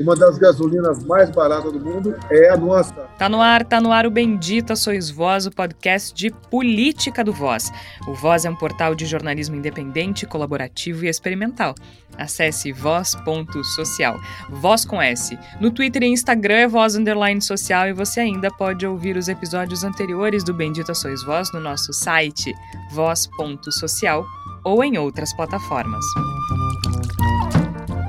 uma das gasolinas mais baratas do mundo é a nossa. Tá no ar, tá no ar o Bendita Sois Voz, o podcast de política do Voz. O Voz é um portal de jornalismo independente, colaborativo e experimental. Acesse voz.social. Voz com S. No Twitter e Instagram é voz underline social e você ainda pode ouvir os episódios anteriores do Bendita Sois Voz no nosso site voz.social ou em outras plataformas.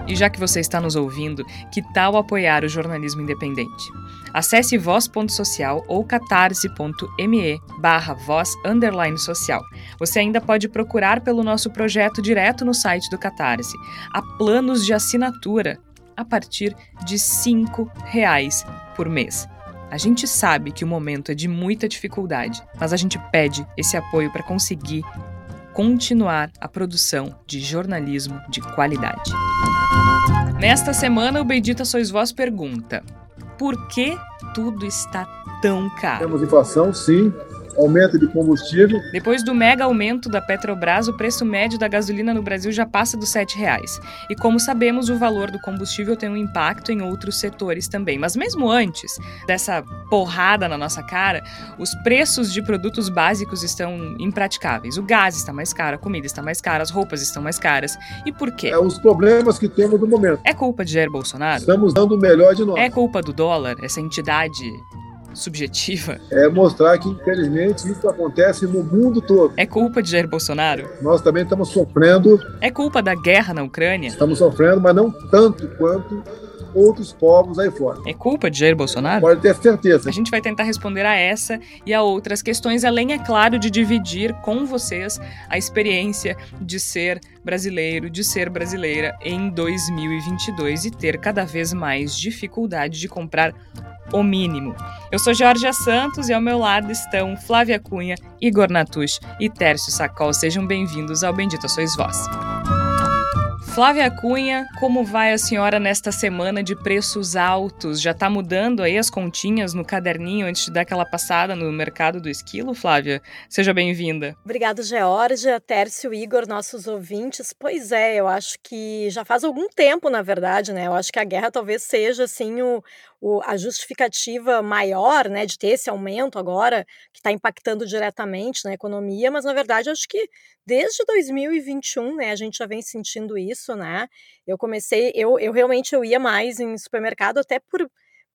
E já que você está nos ouvindo, que tal apoiar o jornalismo independente? Acesse voz.social ou catarse.me barra voz underline social. Você ainda pode procurar pelo nosso projeto direto no site do Catarse. Há planos de assinatura a partir de R$ reais por mês. A gente sabe que o momento é de muita dificuldade, mas a gente pede esse apoio para conseguir continuar a produção de jornalismo de qualidade. Nesta semana, o Bendita Sois Vós pergunta: por que tudo está tão caro? Temos inflação, sim aumento de combustível. Depois do mega aumento da Petrobras, o preço médio da gasolina no Brasil já passa dos R$ reais. E como sabemos, o valor do combustível tem um impacto em outros setores também. Mas mesmo antes dessa porrada na nossa cara, os preços de produtos básicos estão impraticáveis. O gás está mais caro, a comida está mais cara, as roupas estão mais caras. E por quê? É os problemas que temos no momento. É culpa de Jair Bolsonaro? Estamos dando o melhor de nós. É culpa do dólar, essa entidade subjetiva? É mostrar que, infelizmente, isso acontece no mundo todo. É culpa de Jair Bolsonaro? Nós também estamos sofrendo. É culpa da guerra na Ucrânia? Estamos sofrendo, mas não tanto quanto outros povos aí fora. É culpa de Jair Bolsonaro? Pode ter certeza. A gente vai tentar responder a essa e a outras questões, além, é claro, de dividir com vocês a experiência de ser brasileiro, de ser brasileira em 2022 e ter cada vez mais dificuldade de comprar o mínimo. Eu sou Georgia Santos e ao meu lado estão Flávia Cunha, Igor Natush e Tércio Sacol. Sejam bem-vindos ao Bendito Sois Vós. Flávia Cunha, como vai a senhora nesta semana de preços altos? Já está mudando aí as continhas no caderninho antes de dar aquela passada no mercado do esquilo, Flávia? Seja bem-vinda. Obrigada, Georgia, Tércio, Igor, nossos ouvintes. Pois é, eu acho que já faz algum tempo, na verdade, né? Eu acho que a guerra talvez seja, assim, o, o, a justificativa maior, né, de ter esse aumento agora, que está impactando diretamente na economia, mas na verdade acho que desde 2021, né, a gente já vem sentindo isso, né? Eu comecei, eu, eu realmente eu ia mais em supermercado até por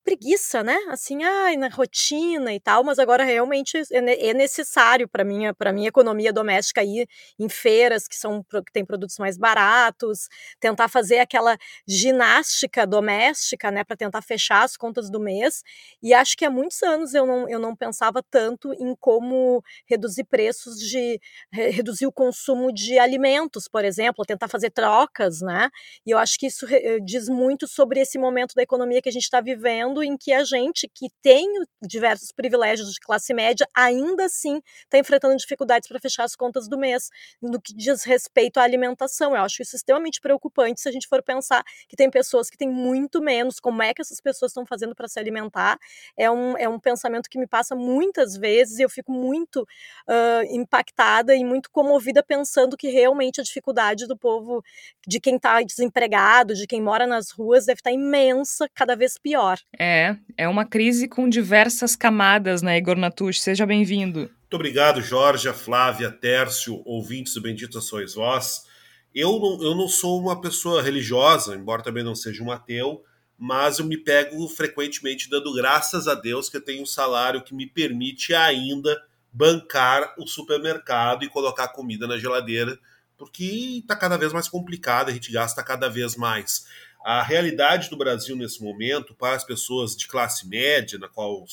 preguiça, né? Assim, ai, na rotina e tal, mas agora realmente é, é necessário para minha para minha economia doméstica ir em feiras que são que tem produtos mais baratos, tentar fazer aquela ginástica doméstica, né, para tentar fechar as contas do mês. E acho que há muitos anos eu não, eu não pensava tanto em como reduzir preços de reduzir o consumo de alimentos, por exemplo, tentar fazer trocas, né? E eu acho que isso diz muito sobre esse momento da economia que a gente está vivendo mundo em que a gente, que tem diversos privilégios de classe média, ainda assim está enfrentando dificuldades para fechar as contas do mês, no que diz respeito à alimentação. Eu acho isso extremamente preocupante se a gente for pensar que tem pessoas que têm muito menos, como é que essas pessoas estão fazendo para se alimentar. É um, é um pensamento que me passa muitas vezes e eu fico muito uh, impactada e muito comovida pensando que realmente a dificuldade do povo, de quem está desempregado, de quem mora nas ruas, deve estar tá imensa, cada vez pior. É, é uma crise com diversas camadas, né, Igor Natush? Seja bem-vindo. Muito obrigado, Jorge, Flávia, Tércio, ouvintes do Bendito Sois Vós. Eu não, eu não sou uma pessoa religiosa, embora também não seja um ateu, mas eu me pego frequentemente dando graças a Deus que eu tenho um salário que me permite ainda bancar o supermercado e colocar comida na geladeira, porque está cada vez mais complicado, a gente gasta cada vez mais a realidade do Brasil nesse momento para as pessoas de classe média, na qual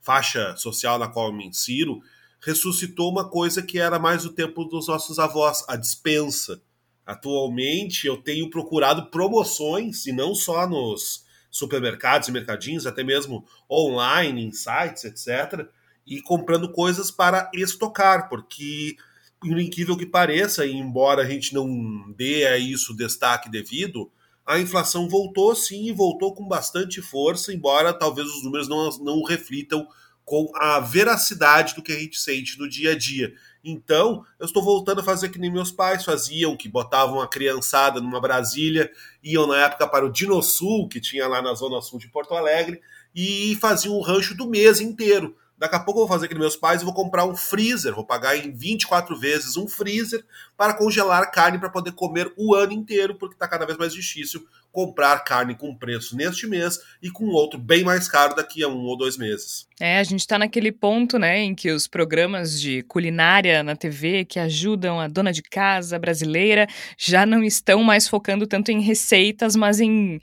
faixa social na qual eu me insiro, ressuscitou uma coisa que era mais o tempo dos nossos avós, a dispensa. Atualmente eu tenho procurado promoções e não só nos supermercados e mercadinhos, até mesmo online, em sites, etc, e comprando coisas para estocar, porque por incrível que pareça, e embora a gente não dê a isso destaque devido, a inflação voltou sim e voltou com bastante força, embora talvez os números não, não reflitam com a veracidade do que a gente sente no dia a dia. Então, eu estou voltando a fazer que nem meus pais faziam, que botavam a criançada numa Brasília, iam na época para o Dinosul, que tinha lá na Zona Sul de Porto Alegre, e faziam o rancho do mês inteiro. Daqui a pouco eu vou fazer que nem meus pais e vou comprar um freezer, vou pagar em 24 vezes um freezer para congelar carne para poder comer o ano inteiro, porque está cada vez mais difícil comprar carne com preço neste mês e com outro bem mais caro daqui a um ou dois meses. É, a gente está naquele ponto, né, em que os programas de culinária na TV que ajudam a dona de casa brasileira já não estão mais focando tanto em receitas, mas em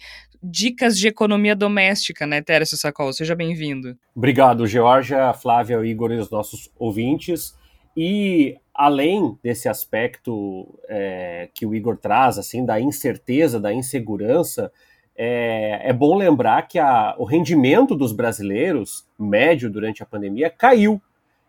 dicas de economia doméstica, né, Tércio Sacol? Seja bem-vindo. Obrigado, Georgia, Flávia, Igor e os nossos ouvintes. E além desse aspecto é, que o Igor traz, assim, da incerteza, da insegurança, é, é bom lembrar que a, o rendimento dos brasileiros, médio durante a pandemia, caiu.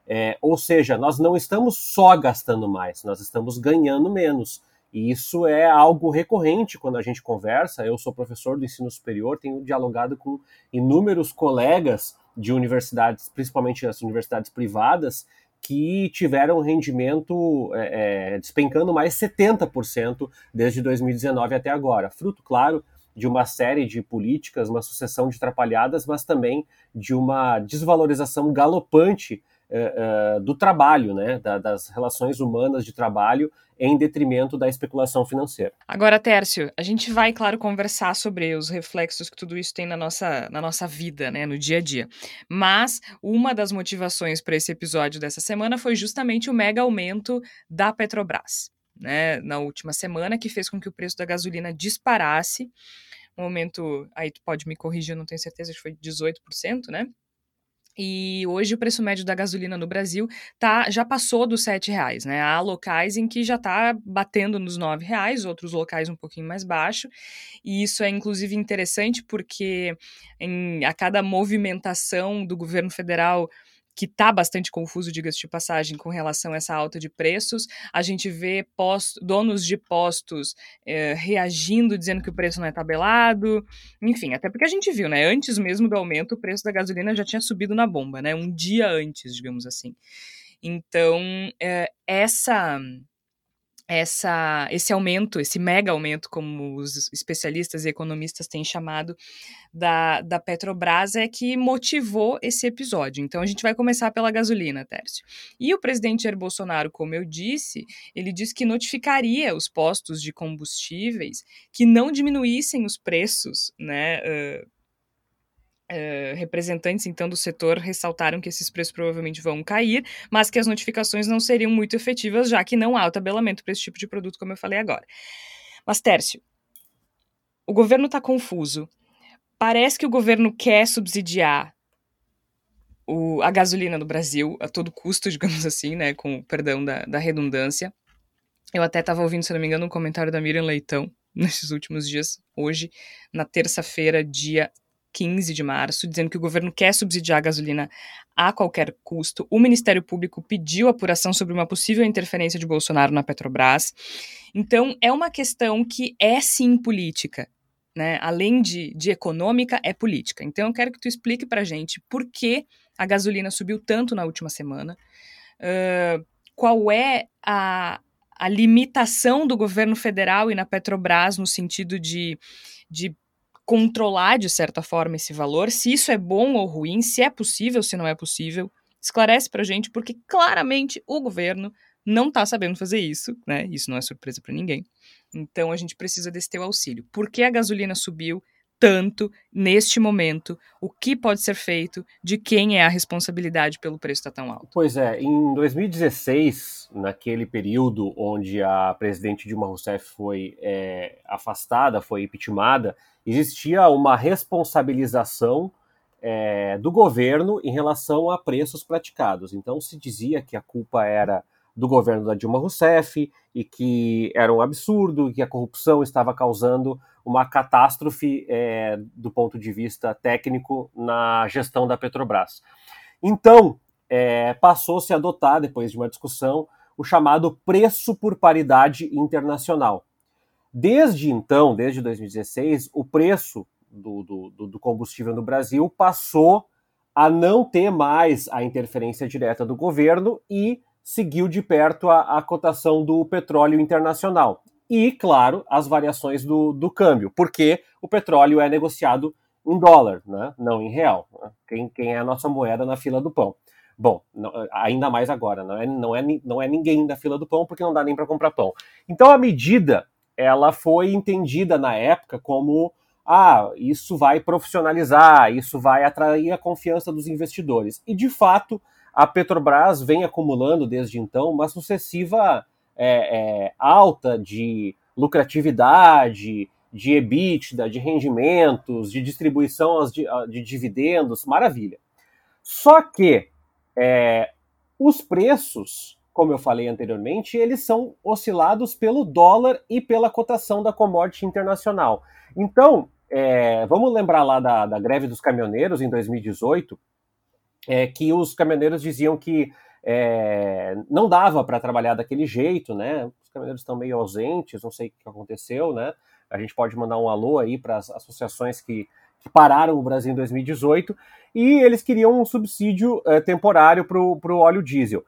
É, ou seja, nós não estamos só gastando mais, nós estamos ganhando menos. E isso é algo recorrente quando a gente conversa. Eu sou professor do ensino superior, tenho dialogado com inúmeros colegas de universidades, principalmente as universidades privadas, que tiveram rendimento é, é, despencando mais 70% desde 2019 até agora. Fruto, claro, de uma série de políticas, uma sucessão de atrapalhadas, mas também de uma desvalorização galopante uh, uh, do trabalho, né, da, das relações humanas de trabalho em detrimento da especulação financeira. Agora, Tércio, a gente vai, claro, conversar sobre os reflexos que tudo isso tem na nossa, na nossa vida, né, no dia a dia. Mas uma das motivações para esse episódio dessa semana foi justamente o mega aumento da Petrobras, né, na última semana, que fez com que o preço da gasolina disparasse. Um aumento, aí tu pode me corrigir, eu não tenho certeza, que foi 18%, né? E hoje o preço médio da gasolina no Brasil tá, já passou dos R$ reais, né? Há locais em que já está batendo nos R$ reais, outros locais um pouquinho mais baixo. E isso é inclusive interessante porque em, a cada movimentação do governo federal que está bastante confuso, diga-se de passagem, com relação a essa alta de preços. A gente vê post, donos de postos é, reagindo, dizendo que o preço não é tabelado. Enfim, até porque a gente viu, né? Antes mesmo do aumento, o preço da gasolina já tinha subido na bomba, né? Um dia antes, digamos assim. Então, é, essa essa, esse aumento, esse mega aumento, como os especialistas e economistas têm chamado, da, da Petrobras é que motivou esse episódio. Então a gente vai começar pela gasolina, Tércio. E o presidente Jair Bolsonaro, como eu disse, ele disse que notificaria os postos de combustíveis que não diminuíssem os preços, né? Uh, Uh, representantes então do setor ressaltaram que esses preços provavelmente vão cair, mas que as notificações não seriam muito efetivas, já que não há o tabelamento para esse tipo de produto, como eu falei agora. Mas, Tércio, o governo está confuso. Parece que o governo quer subsidiar o, a gasolina no Brasil a todo custo, digamos assim, né, com perdão da, da redundância. Eu até estava ouvindo, se não me engano, um comentário da Miriam Leitão nesses últimos dias, hoje, na terça-feira, dia 15 de março, dizendo que o governo quer subsidiar a gasolina a qualquer custo. O Ministério Público pediu apuração sobre uma possível interferência de Bolsonaro na Petrobras. Então, é uma questão que é sim política. Né? Além de, de econômica, é política. Então, eu quero que tu explique para gente por que a gasolina subiu tanto na última semana, uh, qual é a, a limitação do governo federal e na Petrobras no sentido de, de controlar de certa forma esse valor, se isso é bom ou ruim, se é possível, se não é possível. Esclarece pra gente, porque claramente o governo não tá sabendo fazer isso, né? Isso não é surpresa para ninguém. Então a gente precisa desse teu auxílio. Por que a gasolina subiu tanto neste momento? O que pode ser feito? De quem é a responsabilidade pelo preço estar tá tão alto? Pois é, em 2016, naquele período onde a presidente Dilma Rousseff foi é, afastada, foi impeachmentada, existia uma responsabilização é, do governo em relação a preços praticados. Então se dizia que a culpa era do governo da Dilma Rousseff e que era um absurdo, que a corrupção estava causando uma catástrofe é, do ponto de vista técnico na gestão da Petrobras. Então, é, passou-se a adotar, depois de uma discussão, o chamado preço por paridade internacional. Desde então, desde 2016, o preço do, do, do combustível no Brasil passou a não ter mais a interferência direta do governo e seguiu de perto a, a cotação do petróleo internacional. E, claro, as variações do, do câmbio, porque o petróleo é negociado em dólar, né? não em real. Né? Quem, quem é a nossa moeda na fila do pão? Bom, não, ainda mais agora, não é, não, é, não é ninguém da fila do pão porque não dá nem para comprar pão. Então a medida ela foi entendida na época como ah, isso vai profissionalizar, isso vai atrair a confiança dos investidores. E de fato, a Petrobras vem acumulando desde então uma sucessiva é, é, alta de lucratividade, de EBITDA, de rendimentos, de distribuição de, de dividendos, maravilha. Só que é, os preços, como eu falei anteriormente, eles são oscilados pelo dólar e pela cotação da commodity internacional. Então, é, vamos lembrar lá da, da, greve dos caminhoneiros em 2018, é, que os caminhoneiros diziam que é, não dava para trabalhar daquele jeito, né? Os caminhoneiros estão meio ausentes, não sei o que aconteceu, né? A gente pode mandar um alô aí para as associações que, que, pararam o Brasil em 2018 e eles queriam um subsídio é, temporário para o óleo diesel.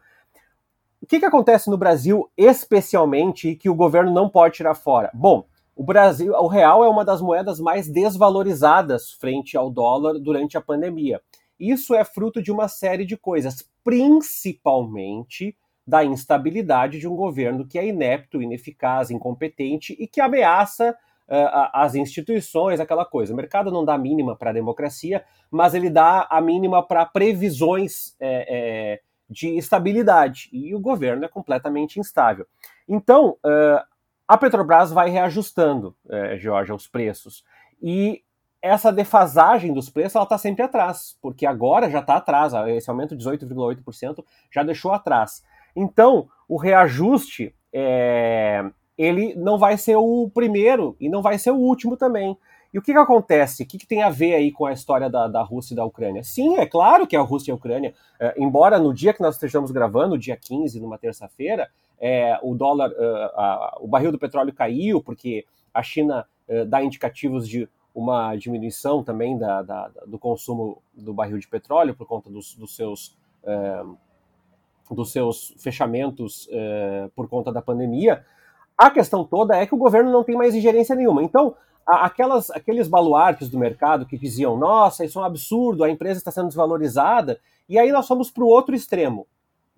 O que, que acontece no Brasil, especialmente, que o governo não pode tirar fora? Bom, o Brasil, o real é uma das moedas mais desvalorizadas frente ao dólar durante a pandemia. Isso é fruto de uma série de coisas, principalmente da instabilidade de um governo que é inepto, ineficaz, incompetente e que ameaça uh, as instituições, aquela coisa. O mercado não dá mínima para a democracia, mas ele dá a mínima para previsões é, é, de estabilidade. E o governo é completamente instável. Então, uh, a Petrobras vai reajustando, Georgia, os preços. E essa defasagem dos preços ela está sempre atrás, porque agora já está atrás, esse aumento de 18,8% já deixou atrás. Então, o reajuste é, ele não vai ser o primeiro e não vai ser o último também. E o que, que acontece? O que, que tem a ver aí com a história da, da Rússia e da Ucrânia? Sim, é claro que é a Rússia e a Ucrânia, é, embora no dia que nós estejamos gravando, dia 15, numa terça-feira, é, o dólar, uh, a, o barril do petróleo caiu, porque a China uh, dá indicativos de uma diminuição também da, da, do consumo do barril de petróleo por conta dos, dos seus, dos seus fechamentos por conta da pandemia. A questão toda é que o governo não tem mais ingerência nenhuma. Então, aquelas, aqueles baluartes do mercado que diziam, nossa, isso é um absurdo, a empresa está sendo desvalorizada, e aí nós fomos para o outro extremo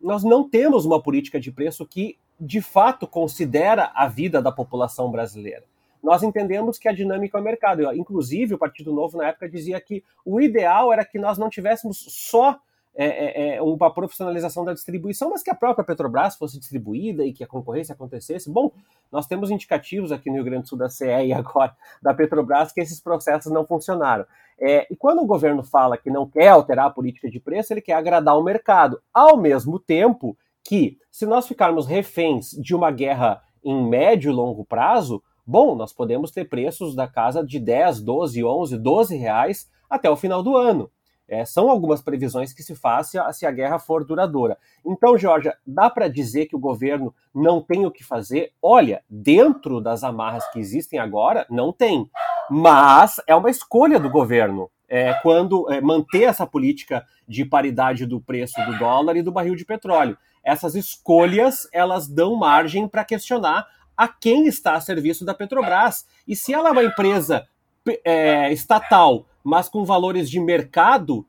nós não temos uma política de preço que, de fato, considera a vida da população brasileira. Nós entendemos que a dinâmica é o mercado. Inclusive, o Partido Novo, na época, dizia que o ideal era que nós não tivéssemos só é, é, é, uma profissionalização da distribuição, mas que a própria Petrobras fosse distribuída e que a concorrência acontecesse. Bom, nós temos indicativos aqui no Rio Grande do Sul da CE e agora da Petrobras que esses processos não funcionaram. É, e quando o governo fala que não quer alterar a política de preço, ele quer agradar o mercado, ao mesmo tempo que, se nós ficarmos reféns de uma guerra em médio e longo prazo, bom, nós podemos ter preços da casa de 10, 12, 11, 12 reais até o final do ano. É, são algumas previsões que se faz se a, se a guerra for duradoura. Então, Georgia, dá para dizer que o governo não tem o que fazer? Olha, dentro das amarras que existem agora, não tem. Mas é uma escolha do governo é, quando é, manter essa política de paridade do preço do dólar e do barril de petróleo. Essas escolhas elas dão margem para questionar a quem está a serviço da Petrobras. E se ela é uma empresa é, estatal mas com valores de mercado.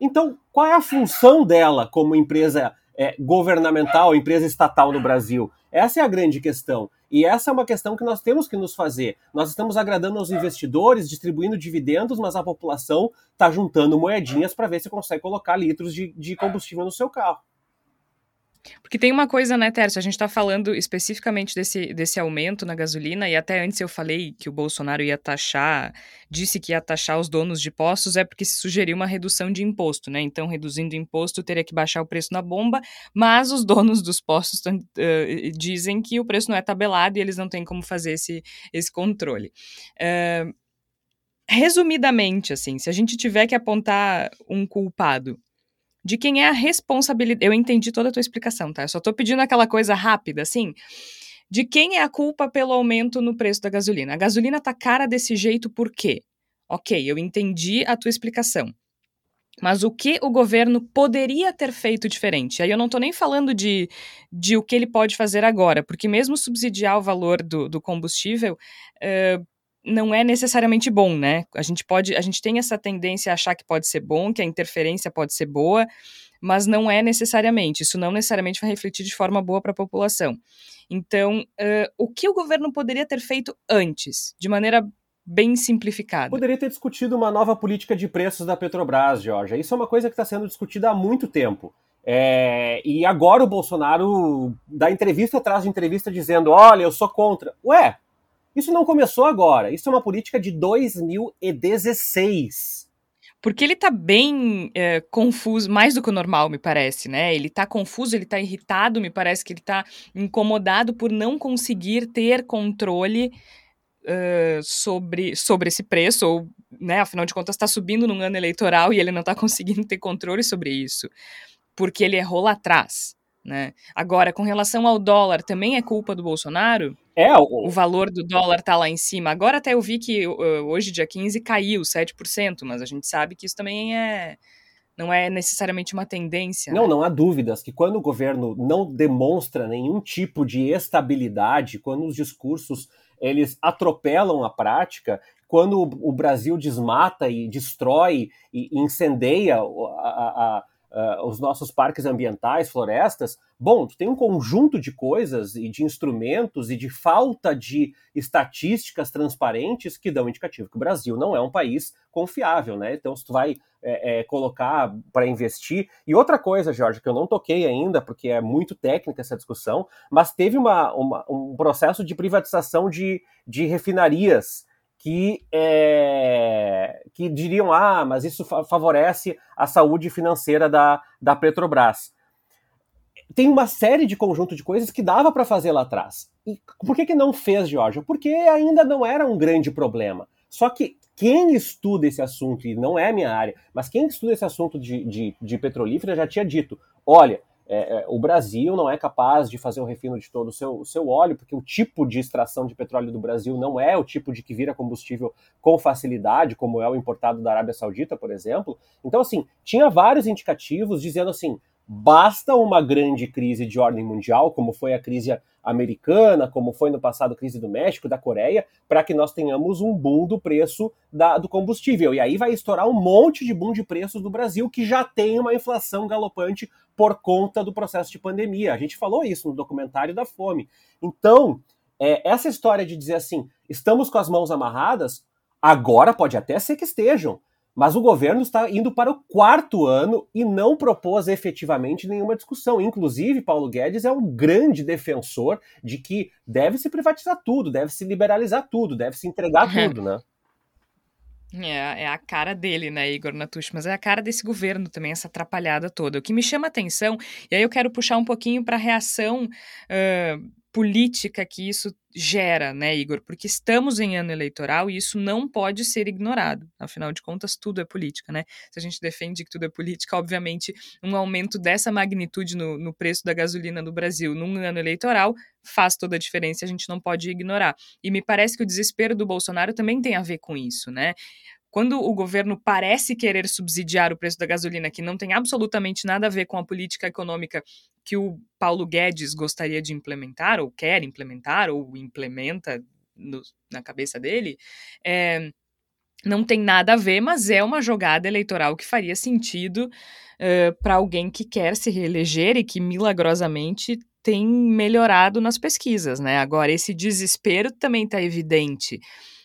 Então, qual é a função dela como empresa é, governamental, empresa estatal no Brasil? Essa é a grande questão. E essa é uma questão que nós temos que nos fazer. Nós estamos agradando aos investidores, distribuindo dividendos, mas a população está juntando moedinhas para ver se consegue colocar litros de, de combustível no seu carro. Porque tem uma coisa, né, Tércio? A gente está falando especificamente desse, desse aumento na gasolina, e até antes eu falei que o Bolsonaro ia taxar, disse que ia taxar os donos de postos, é porque se sugeriu uma redução de imposto, né? Então, reduzindo o imposto, teria que baixar o preço na bomba, mas os donos dos postos uh, dizem que o preço não é tabelado e eles não têm como fazer esse, esse controle. Uh, resumidamente, assim, se a gente tiver que apontar um culpado de quem é a responsabilidade. Eu entendi toda a tua explicação, tá? Eu só tô pedindo aquela coisa rápida, assim. De quem é a culpa pelo aumento no preço da gasolina? A gasolina tá cara desse jeito por quê? Ok, eu entendi a tua explicação. Mas o que o governo poderia ter feito diferente? Aí eu não estou nem falando de, de o que ele pode fazer agora, porque mesmo subsidiar o valor do, do combustível uh, não é necessariamente bom, né? A gente pode, a gente tem essa tendência a achar que pode ser bom, que a interferência pode ser boa, mas não é necessariamente. Isso não necessariamente vai refletir de forma boa para a população. Então, uh, o que o governo poderia ter feito antes, de maneira bem simplificada. Poderia ter discutido uma nova política de preços da Petrobras, Georgia. Isso é uma coisa que está sendo discutida há muito tempo. É, e agora o Bolsonaro dá entrevista atrás de entrevista dizendo: olha, eu sou contra. Ué, isso não começou agora. Isso é uma política de 2016. Porque ele tá bem é, confuso, mais do que o normal, me parece, né? Ele tá confuso, ele tá irritado, me parece que ele tá incomodado por não conseguir ter controle uh, sobre, sobre esse preço, ou, né, afinal de contas, está subindo num ano eleitoral e ele não está conseguindo ter controle sobre isso, porque ele errou lá atrás. Né? Agora, com relação ao dólar, também é culpa do Bolsonaro? É, o, o valor do dólar tá lá em cima. Agora até eu vi que uh, hoje, dia 15, caiu 7%, mas a gente sabe que isso também é não é necessariamente uma tendência. Não, né? não há dúvidas que quando o governo não demonstra nenhum tipo de estabilidade, quando os discursos eles atropelam a prática, quando o Brasil desmata e destrói e incendeia a, a, uh, os nossos parques ambientais, florestas, bom, tu tem um conjunto de coisas e de instrumentos e de falta de estatísticas transparentes que dão indicativo que o Brasil não é um país confiável, né? Então, se tu vai é, é, colocar para investir. E outra coisa, Jorge, que eu não toquei ainda, porque é muito técnica essa discussão, mas teve uma, uma um processo de privatização de, de refinarias que, é, que diriam, ah, mas isso favorece a saúde financeira da, da Petrobras. Tem uma série de conjunto de coisas que dava para fazer lá atrás. E por que, que não fez, Georgia? Porque ainda não era um grande problema. Só que quem estuda esse assunto, e não é minha área, mas quem estuda esse assunto de, de, de petrolífera já tinha dito: olha, é, é, o Brasil não é capaz de fazer o refino de todo o seu, o seu óleo, porque o tipo de extração de petróleo do Brasil não é o tipo de que vira combustível com facilidade, como é o importado da Arábia Saudita, por exemplo. Então, assim, tinha vários indicativos dizendo assim: basta uma grande crise de ordem mundial, como foi a crise americana, como foi no passado a crise do México, da Coreia, para que nós tenhamos um boom do preço da, do combustível. E aí vai estourar um monte de boom de preços do Brasil, que já tem uma inflação galopante por conta do processo de pandemia. A gente falou isso no documentário da fome. Então, é, essa história de dizer assim, estamos com as mãos amarradas, agora pode até ser que estejam, mas o governo está indo para o quarto ano e não propôs efetivamente nenhuma discussão. Inclusive, Paulo Guedes é um grande defensor de que deve se privatizar tudo, deve se liberalizar tudo, deve se entregar tudo, né? É, é a cara dele, né, Igor Natush, mas é a cara desse governo também, essa atrapalhada toda. O que me chama atenção, e aí eu quero puxar um pouquinho para a reação uh, política que isso gera, né, Igor? Porque estamos em ano eleitoral e isso não pode ser ignorado. Afinal de contas, tudo é política, né? Se a gente defende que tudo é política, obviamente, um aumento dessa magnitude no, no preço da gasolina no Brasil num ano eleitoral faz toda a diferença, a gente não pode ignorar. E me parece que o desespero do Bolsonaro também tem a ver com isso, né? Quando o governo parece querer subsidiar o preço da gasolina, que não tem absolutamente nada a ver com a política econômica que o Paulo Guedes gostaria de implementar, ou quer implementar, ou implementa no, na cabeça dele, é, não tem nada a ver, mas é uma jogada eleitoral que faria sentido uh, para alguém que quer se reeleger e que milagrosamente tem melhorado nas pesquisas, né? Agora, esse desespero também está evidente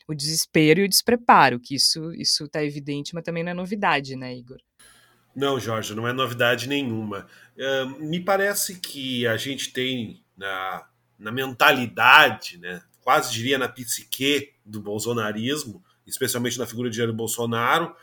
o desespero e o despreparo, que isso isso está evidente, mas também não é novidade, né, Igor? Não, Jorge, não é novidade nenhuma. Uh, me parece que a gente tem na, na mentalidade, né, quase diria na psique do bolsonarismo, especialmente na figura de Jair Bolsonaro,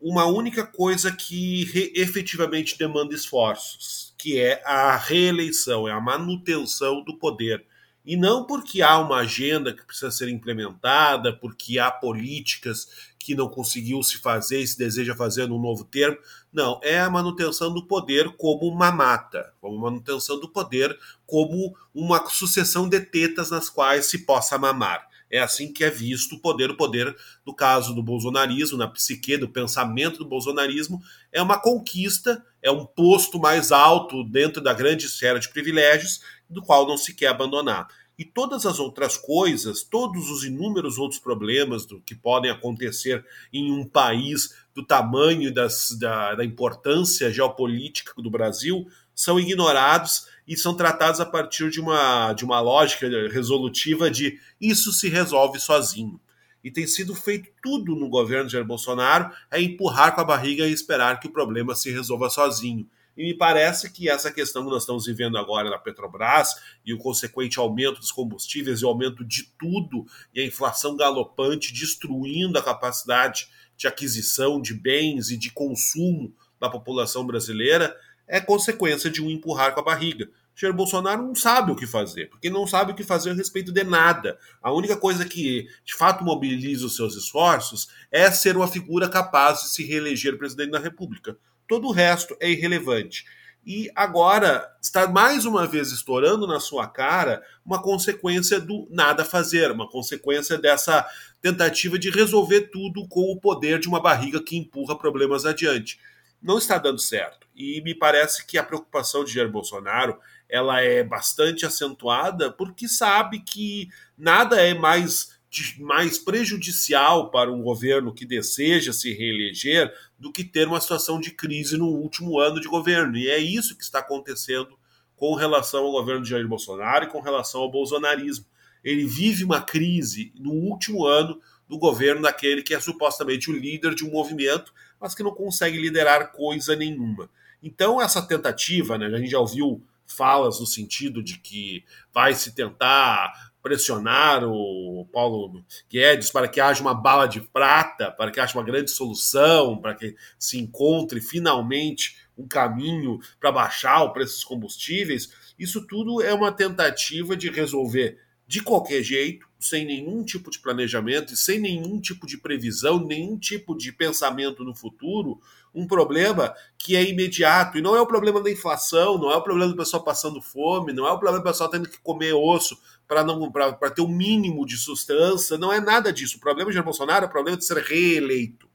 uma única coisa que efetivamente demanda esforços, que é a reeleição, é a manutenção do poder. E não porque há uma agenda que precisa ser implementada, porque há políticas que não conseguiu se fazer e se deseja fazer num novo termo. Não, é a manutenção do poder como uma mata, como manutenção do poder como uma sucessão de tetas nas quais se possa mamar. É assim que é visto o poder. O poder, no caso do bolsonarismo, na psique do pensamento do bolsonarismo, é uma conquista, é um posto mais alto dentro da grande esfera de privilégios, do qual não se quer abandonar. E todas as outras coisas, todos os inúmeros outros problemas do, que podem acontecer em um país do tamanho das, da, da importância geopolítica do Brasil são ignorados e são tratados a partir de uma, de uma lógica resolutiva de isso se resolve sozinho. E tem sido feito tudo no governo de Jair Bolsonaro é empurrar com a barriga e esperar que o problema se resolva sozinho. E me parece que essa questão que nós estamos vivendo agora na Petrobras e o consequente aumento dos combustíveis e o aumento de tudo e a inflação galopante destruindo a capacidade de aquisição de bens e de consumo da população brasileira é consequência de um empurrar com a barriga. Jair Bolsonaro não sabe o que fazer, porque não sabe o que fazer a respeito de nada. A única coisa que de fato mobiliza os seus esforços é ser uma figura capaz de se reeleger presidente da República. Todo o resto é irrelevante. E agora está mais uma vez estourando na sua cara uma consequência do nada fazer, uma consequência dessa tentativa de resolver tudo com o poder de uma barriga que empurra problemas adiante. Não está dando certo. E me parece que a preocupação de Jair Bolsonaro ela é bastante acentuada porque sabe que nada é mais, mais prejudicial para um governo que deseja se reeleger do que ter uma situação de crise no último ano de governo. E é isso que está acontecendo com relação ao governo de Jair Bolsonaro e com relação ao bolsonarismo. Ele vive uma crise no último ano do governo daquele que é supostamente o líder de um movimento, mas que não consegue liderar coisa nenhuma. Então, essa tentativa, né, a gente já ouviu falas no sentido de que vai se tentar pressionar o Paulo Guedes para que haja uma bala de prata, para que haja uma grande solução, para que se encontre finalmente um caminho para baixar o preço dos combustíveis. Isso tudo é uma tentativa de resolver de qualquer jeito, sem nenhum tipo de planejamento e sem nenhum tipo de previsão, nenhum tipo de pensamento no futuro, um problema que é imediato. E não é o problema da inflação, não é o problema do pessoal passando fome, não é o problema do pessoal tendo que comer osso para não para ter o um mínimo de sustância, não é nada disso. O problema de Jair Bolsonaro é o problema de ser reeleito.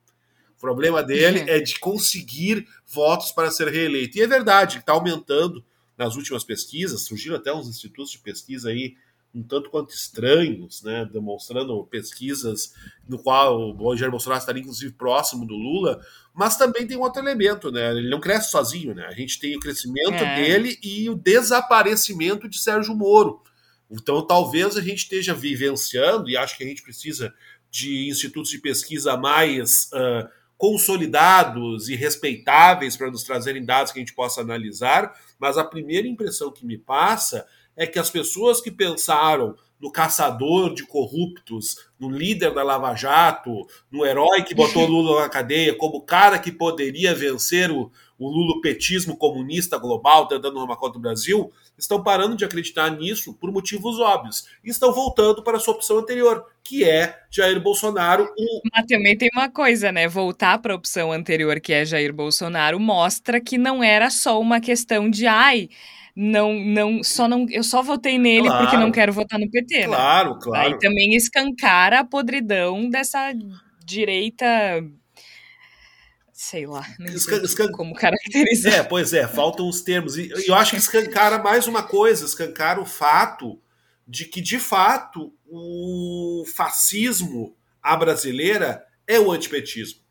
O problema dele uhum. é de conseguir votos para ser reeleito. E é verdade, está aumentando nas últimas pesquisas, surgiram até uns institutos de pesquisa aí um tanto quanto estranhos, né, demonstrando pesquisas no qual o Jair Bolsonaro estaria inclusive próximo do Lula, mas também tem um outro elemento, né, ele não cresce sozinho, né, a gente tem o crescimento é. dele e o desaparecimento de Sérgio Moro. Então talvez a gente esteja vivenciando, e acho que a gente precisa de institutos de pesquisa mais uh, consolidados e respeitáveis para nos trazerem dados que a gente possa analisar, mas a primeira impressão que me passa é que as pessoas que pensaram no caçador de corruptos, no líder da Lava Jato, no herói que botou Lula na cadeia, como cara que poderia vencer o, o lulopetismo comunista global tentando tomar conta do Brasil, estão parando de acreditar nisso por motivos óbvios. E estão voltando para a sua opção anterior, que é Jair Bolsonaro. O... Mas também tem uma coisa, né? Voltar para a opção anterior, que é Jair Bolsonaro, mostra que não era só uma questão de ai não, não, só não, eu só votei nele claro, porque não quero votar no PT, né? Claro, claro. Aí também escancara a podridão dessa direita sei lá, nem Escan escan como caracterizar. É, pois é, faltam os termos. E eu acho que escancara mais uma coisa, escancara o fato de que, de fato, o fascismo à brasileira é o antipetismo.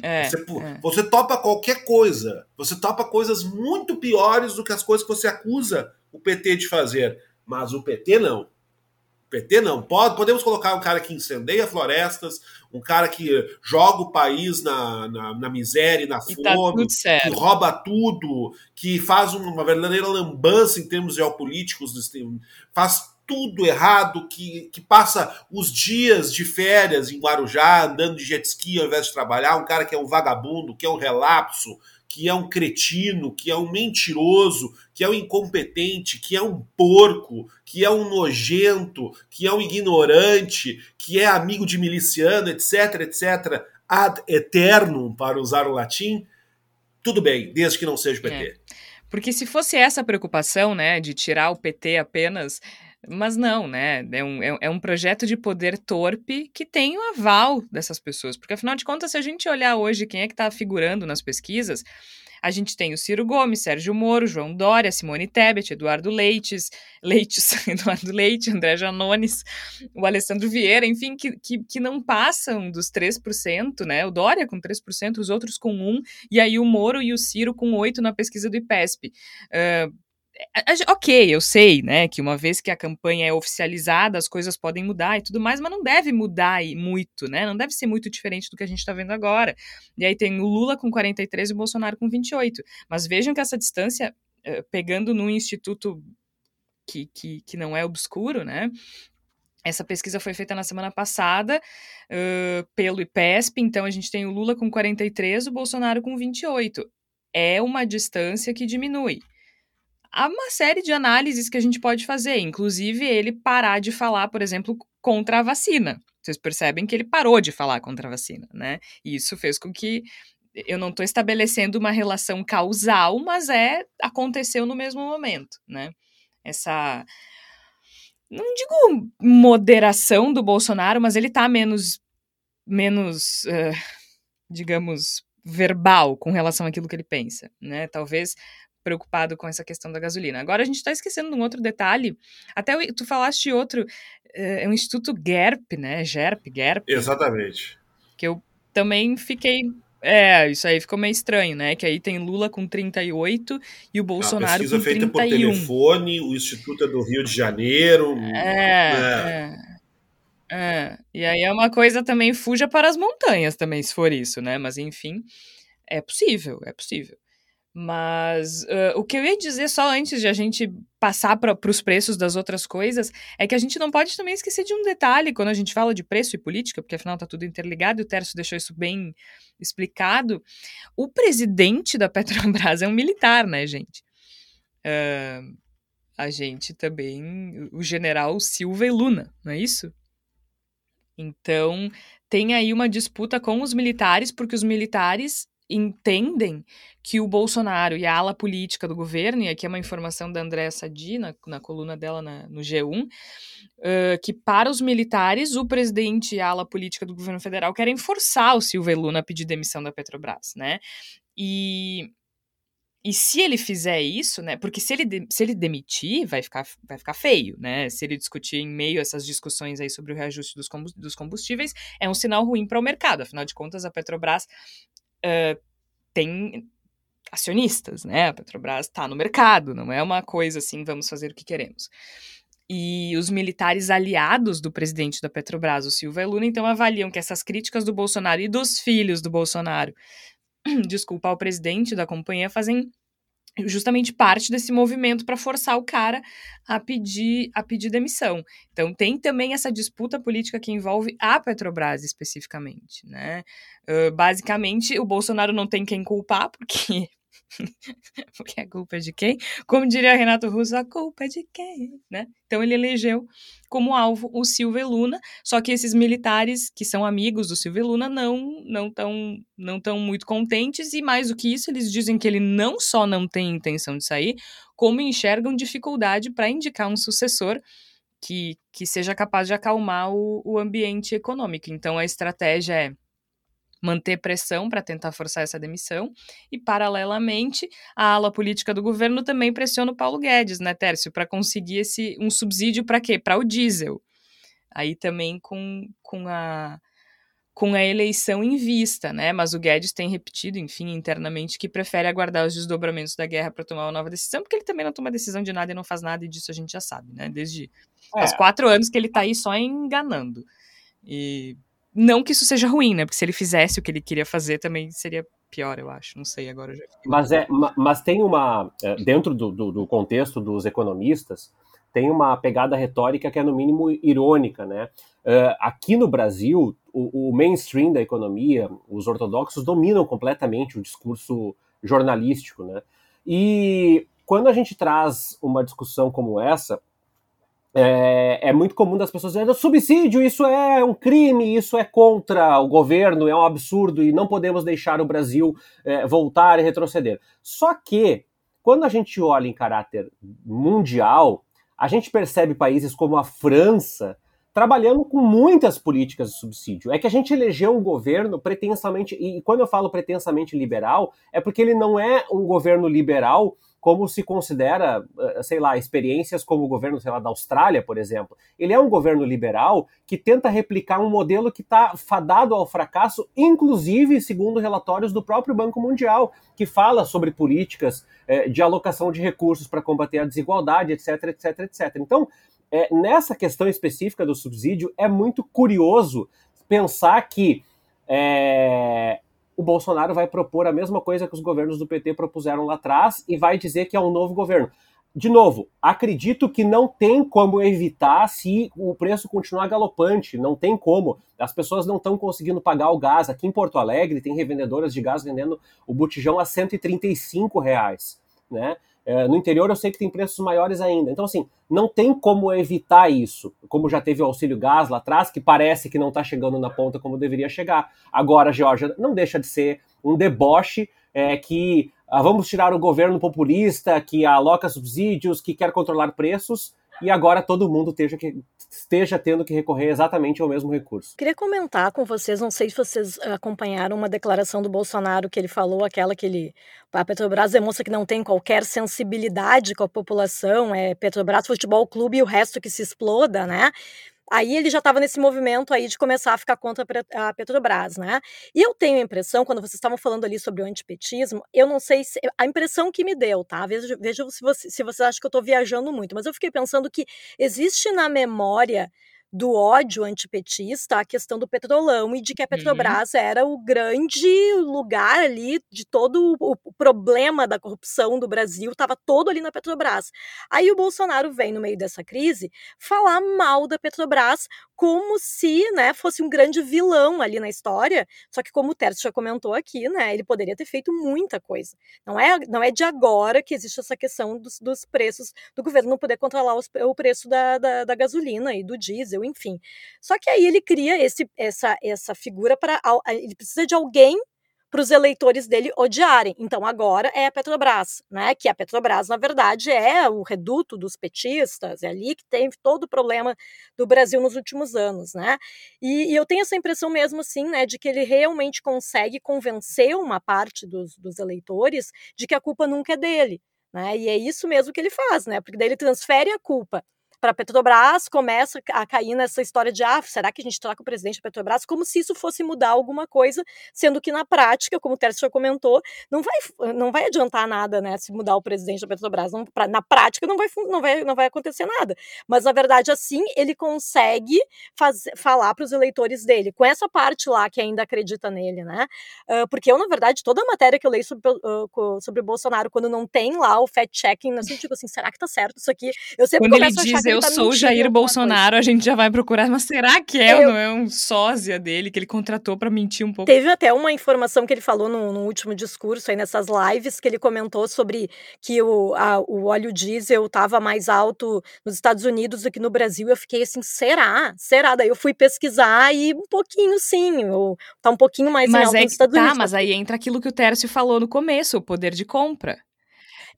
É, você, é. você topa qualquer coisa. Você topa coisas muito piores do que as coisas que você acusa o PT de fazer. Mas o PT não. O PT não. Pode, podemos colocar um cara que incendeia florestas, um cara que joga o país na, na, na miséria e na e tá fome, tá que rouba tudo, que faz uma verdadeira lambança em termos geopolíticos, faz tudo errado, que, que passa os dias de férias em Guarujá andando de jet ski ao invés de trabalhar, um cara que é um vagabundo, que é um relapso, que é um cretino, que é um mentiroso, que é um incompetente, que é um porco, que é um nojento, que é um ignorante, que é amigo de miliciano, etc, etc, ad eternum, para usar o latim, tudo bem, desde que não seja o PT. É. Porque se fosse essa preocupação, né, de tirar o PT apenas, Mas não, né? É um, é, é um projeto de poder torpe que tem o aval dessas pessoas. Porque, afinal de contas, se a gente olhar hoje quem é que está figurando nas pesquisas, a gente tem o Ciro Gomes, Sérgio Moro, João Dória, Simone Tebet, Eduardo Leites, Leites, Eduardo Leite, André Janones, o Alessandro Vieira, enfim, que, que, que não passam dos 3%, né? O Dória com 3%, os outros com 1%, e aí o Moro e o Ciro com 8% na pesquisa do IPESP. Uh, Ok, eu sei, né, que uma vez que a campanha é oficializada, as coisas podem mudar e tudo mais, mas não deve mudar muito, né? Não deve ser muito diferente do que a gente está vendo agora. E aí tem o Lula com 43 e o Bolsonaro com 28. Mas vejam que essa distância, eh, pegando num instituto que, que, que não é obscuro, né? Essa pesquisa foi feita na semana passada uh, pelo IPESP, então a gente tem o Lula com 43, o Bolsonaro com 28. É uma distância que diminui há uma série de análises que a gente pode fazer, inclusive ele parar de falar, por exemplo, contra a vacina. Vocês percebem que ele parou de falar contra a vacina, né? E isso fez com que eu não estou estabelecendo uma relação causal, mas é aconteceu no mesmo momento, né? Essa não digo moderação do Bolsonaro, mas ele está menos menos, uh, digamos, verbal com relação àquilo que ele pensa, né? Talvez preocupado com essa questão da gasolina. Agora a gente está esquecendo de um outro detalhe. Até tu falaste outro, eh, é o Instituto GERP, né? GERP, GERP. Exatamente. Que eu também fiquei é, isso aí ficou meio estranho, né? Que aí tem Lula com 38 e o Bolsonaro com 31. A pesquisa feita por telefone, o Instituto é do Rio de Janeiro. É, é. é, é. E aí é uma coisa também, fuja para as montanhas também, se for isso, né? Mas enfim, é possível, é possível. Mas uh, o que eu ia dizer só antes de a gente passar para os preços das outras coisas é que a gente não pode também esquecer de um detalhe quando a gente fala de preço e política, porque afinal está tudo interligado e o Tércio deixou isso bem explicado. O presidente da Petrobras é um militar, né, gente? Uh, a gente também, o general Silva e Luna, não é isso? Então, tem aí uma disputa com os militares, porque os militares entendem que o Bolsonaro e a ala política do governo, e aqui é uma informação da Andréa Sadi, na, na coluna dela na, no G1, uh, que para os militares, o presidente e a ala política do governo federal querem forçar o Silva e Luna a pedir demissão da Petrobras, né? E, e se ele fizer isso, né? Porque se ele, de, se ele demitir, vai ficar, vai ficar feio, né? Se ele discutir em meio a essas discussões aí sobre o reajuste dos combustíveis, é um sinal ruim para o mercado. Afinal de contas, a Petrobras uh, tem acionistas, né? A Petrobras está no mercado, não é uma coisa assim, vamos fazer o que queremos. E os militares aliados do presidente da Petrobras, o Silva e Luna, então avaliam que essas críticas do Bolsonaro e dos filhos do Bolsonaro, desculpa, ao presidente da companhia, fazem justamente parte desse movimento para forçar o cara a pedir a pedir demissão. Então tem também essa disputa política que envolve a Petrobras especificamente, né? Uh, basicamente o Bolsonaro não tem quem culpar porque Porque a culpa é de quem? Como diria Renato Russo, a culpa é de quem? Né? Então ele elegeu como alvo o Silva e Luna, só que esses militares que são amigos do Silva e Luna não não tão não tão muito contentes e mais do que isso, eles dizem que ele não só não tem intenção de sair, como enxergam dificuldade para indicar um sucessor que, que seja capaz de acalmar o, o ambiente econômico. Então a estratégia é manter pressão para tentar forçar essa demissão, e, paralelamente, a ala política do governo também pressiona o Paulo Guedes, né, Tércio, para conseguir esse, um subsídio para quê? Para o diesel. Aí também com, com, a, com a eleição em vista, né? Mas o Guedes tem repetido, enfim, internamente, que prefere aguardar os desdobramentos da guerra para tomar uma nova decisão, porque ele também não toma decisão de nada e não faz nada, e disso a gente já sabe, né? Desde é. os quatro anos que ele está aí só enganando. E não que isso seja ruim, né? Porque se ele fizesse o que ele queria fazer, também seria pior, eu acho. Não sei, agora já. Mas, é, mas tem uma. É, dentro do, do, do contexto dos economistas, tem uma pegada retórica que é, no mínimo, irônica, né? Uh, aqui no Brasil, o, o, mainstream da economia, os ortodoxos, dominam completamente o discurso jornalístico, né? E quando a gente traz uma discussão como essa, é, é, muito comum das pessoas dizerem subsídio, isso é um crime, isso é contra o governo, é um absurdo e não podemos deixar o Brasil é, voltar e retroceder. Só que, quando a gente olha em caráter mundial, A gente percebe países como a França trabalhando com muitas políticas de subsídio. É que a gente elegeu um governo pretensamente, e quando eu falo pretensamente liberal, é porque ele não é um governo liberal como se considera, eh, sei lá, experiências como o governo, sei lá, da Austrália, por exemplo. Ele é um governo liberal que tenta replicar um modelo que está fadado ao fracasso, inclusive segundo relatórios do próprio Banco Mundial, que fala sobre políticas eh, de alocação de recursos para combater a desigualdade, etc, etc, etc. Então, é, nessa questão específica do subsídio, é muito curioso pensar que é, o Bolsonaro vai propor a mesma coisa que os governos do PT propuseram lá atrás e vai dizer que é um novo governo. De novo, acredito que não tem como evitar se o preço continuar galopante, não tem como. As pessoas não estão conseguindo pagar o gás. Aqui em Porto Alegre tem revendedoras de gás vendendo o botijão a 135 reais. Né? É, no interior eu sei que tem preços maiores ainda. Então, assim, não tem como evitar isso. Como já teve o auxílio gás lá atrás, que parece que não está chegando na ponta como deveria chegar. Agora, Georgia, não deixa de ser um deboche é, que ah, vamos tirar o governo populista que aloca subsídios, que quer controlar preços, e agora todo mundo esteja, que, esteja tendo que recorrer exatamente ao mesmo recurso. Queria comentar com vocês, não sei se vocês acompanharam uma declaração do Bolsonaro que ele falou, aquela que ele. A Petrobras demonstra que não tem qualquer sensibilidade com a população, é Petrobras Futebol Clube e o resto que se exploda, né? Aí ele já estava nesse movimento aí de começar a ficar contra a Petrobras, né? E eu tenho a impressão, quando vocês estavam falando ali sobre o antipetismo, eu não sei se. A impressão que me deu, tá? Veja, veja se, você, se você acha que eu estou viajando muito, mas eu fiquei pensando que existe na memória do ódio antipetista a questão do petrolão e de que a uhum. Petrobras uhum. era o grande lugar ali de todo o problema da corrupção do Brasil, estava todo ali na Petrobras. Aí o Bolsonaro vem no meio dessa crise falar mal da Petrobras como se, né, fosse um grande vilão ali na história, só que como o Tércio já comentou aqui, né, ele poderia ter feito muita coisa. Não é, não é de agora que existe essa questão dos, dos preços, do governo não poder controlar os, o preço da, da, da gasolina e do diesel, enfim. Só que aí ele cria esse, essa, essa figura para. Ele precisa de alguém para os eleitores dele odiarem. Então agora é a Petrobras, né? Que a Petrobras, na verdade, é o reduto dos petistas, é ali que tem todo o problema do Brasil nos últimos anos, né? E, e eu tenho essa impressão mesmo, assim, né, de que ele realmente consegue convencer uma parte dos, dos eleitores de que a culpa nunca é dele. Né? E é isso mesmo que ele faz, né? Porque daí ele transfere a culpa para a Petrobras, começa a cair nessa história de ah, será que a gente troca o presidente da Petrobras? Como se isso fosse mudar alguma coisa, sendo que na prática, como o Tércio já comentou, não vai, não vai adiantar nada, né, se mudar o presidente da Petrobras. Não, pra, na prática não vai, não, vai, não vai acontecer nada. Mas, na verdade, assim, ele consegue fazer, falar para os eleitores dele, com essa parte lá que ainda acredita nele, né? Uh, porque eu, na verdade, toda a matéria que eu leio sobre, uh, sobre o Bolsonaro, quando não tem lá o fact-checking, eu sempre digo assim, será que tá certo isso aqui? Eu sempre quando começo a achar eu tá sou Jair Bolsonaro, a gente já vai procurar. Mas será que é? Eu... Não é um sósia dele que ele contratou para mentir um pouco? Teve até uma informação que ele falou no, no, último discurso aí nessas lives que ele comentou sobre que o, a, o óleo diesel estava mais alto nos Estados Unidos do que no Brasil. Eu fiquei assim, será? Será? Daí eu fui pesquisar e um pouquinho sim, ou, tá um pouquinho mais mas alto é nos Estados tá, Unidos. Mas aí entra aquilo que o Tércio falou no começo, o poder de compra.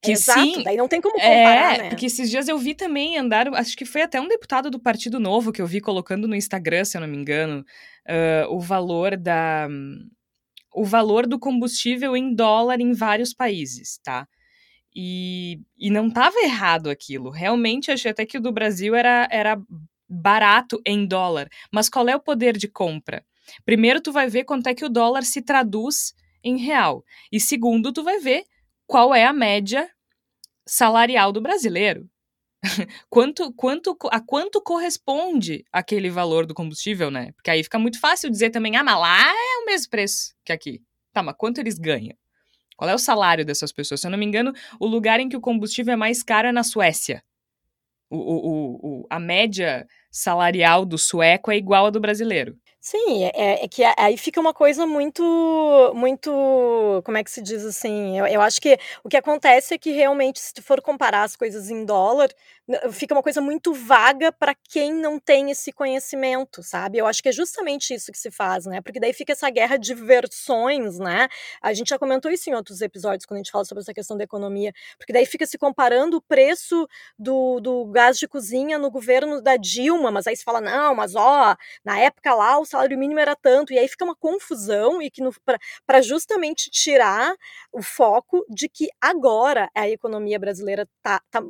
Que Exato, sim, daí não tem como comparar, é, né? Porque esses dias eu vi também andar, acho que foi até um deputado do Partido Novo que eu vi colocando no Instagram, se eu não me engano, uh, o valor da o valor do combustível em dólar em vários países, tá? E, e não estava errado aquilo. Realmente achei até que o do Brasil era, era barato em dólar. Mas qual é o poder de compra? Primeiro, tu vai ver quanto é que o dólar se traduz em real. E segundo, tu vai ver qual é a média salarial do brasileiro. quanto, quanto, a quanto corresponde aquele valor do combustível, né? Porque aí fica muito fácil dizer também, ah, mas lá é o mesmo preço que aqui. Tá, mas quanto eles ganham? Qual é o salário dessas pessoas? Se eu não me engano, o lugar em que o combustível é mais caro é na Suécia. O, o, o, a média salarial do sueco é igual à do brasileiro. Sim, é, é, que aí fica uma coisa muito, muito, como é que se diz assim? Eu, eu acho que o que acontece é que realmente, se tu for comparar as coisas em dólar, fica uma coisa muito vaga para quem não tem esse conhecimento, sabe? Eu acho que é justamente isso que se faz, né? Porque daí fica essa guerra de versões, né? A gente já comentou isso em outros episódios quando a gente fala sobre essa questão da economia, porque daí fica se comparando o preço do, do gás de cozinha no governo da Dilma, mas aí se fala, não, mas ó, na época lá o salário mínimo era tanto, e aí fica uma confusão e que para justamente tirar o foco de que agora a economia brasileira tá, tá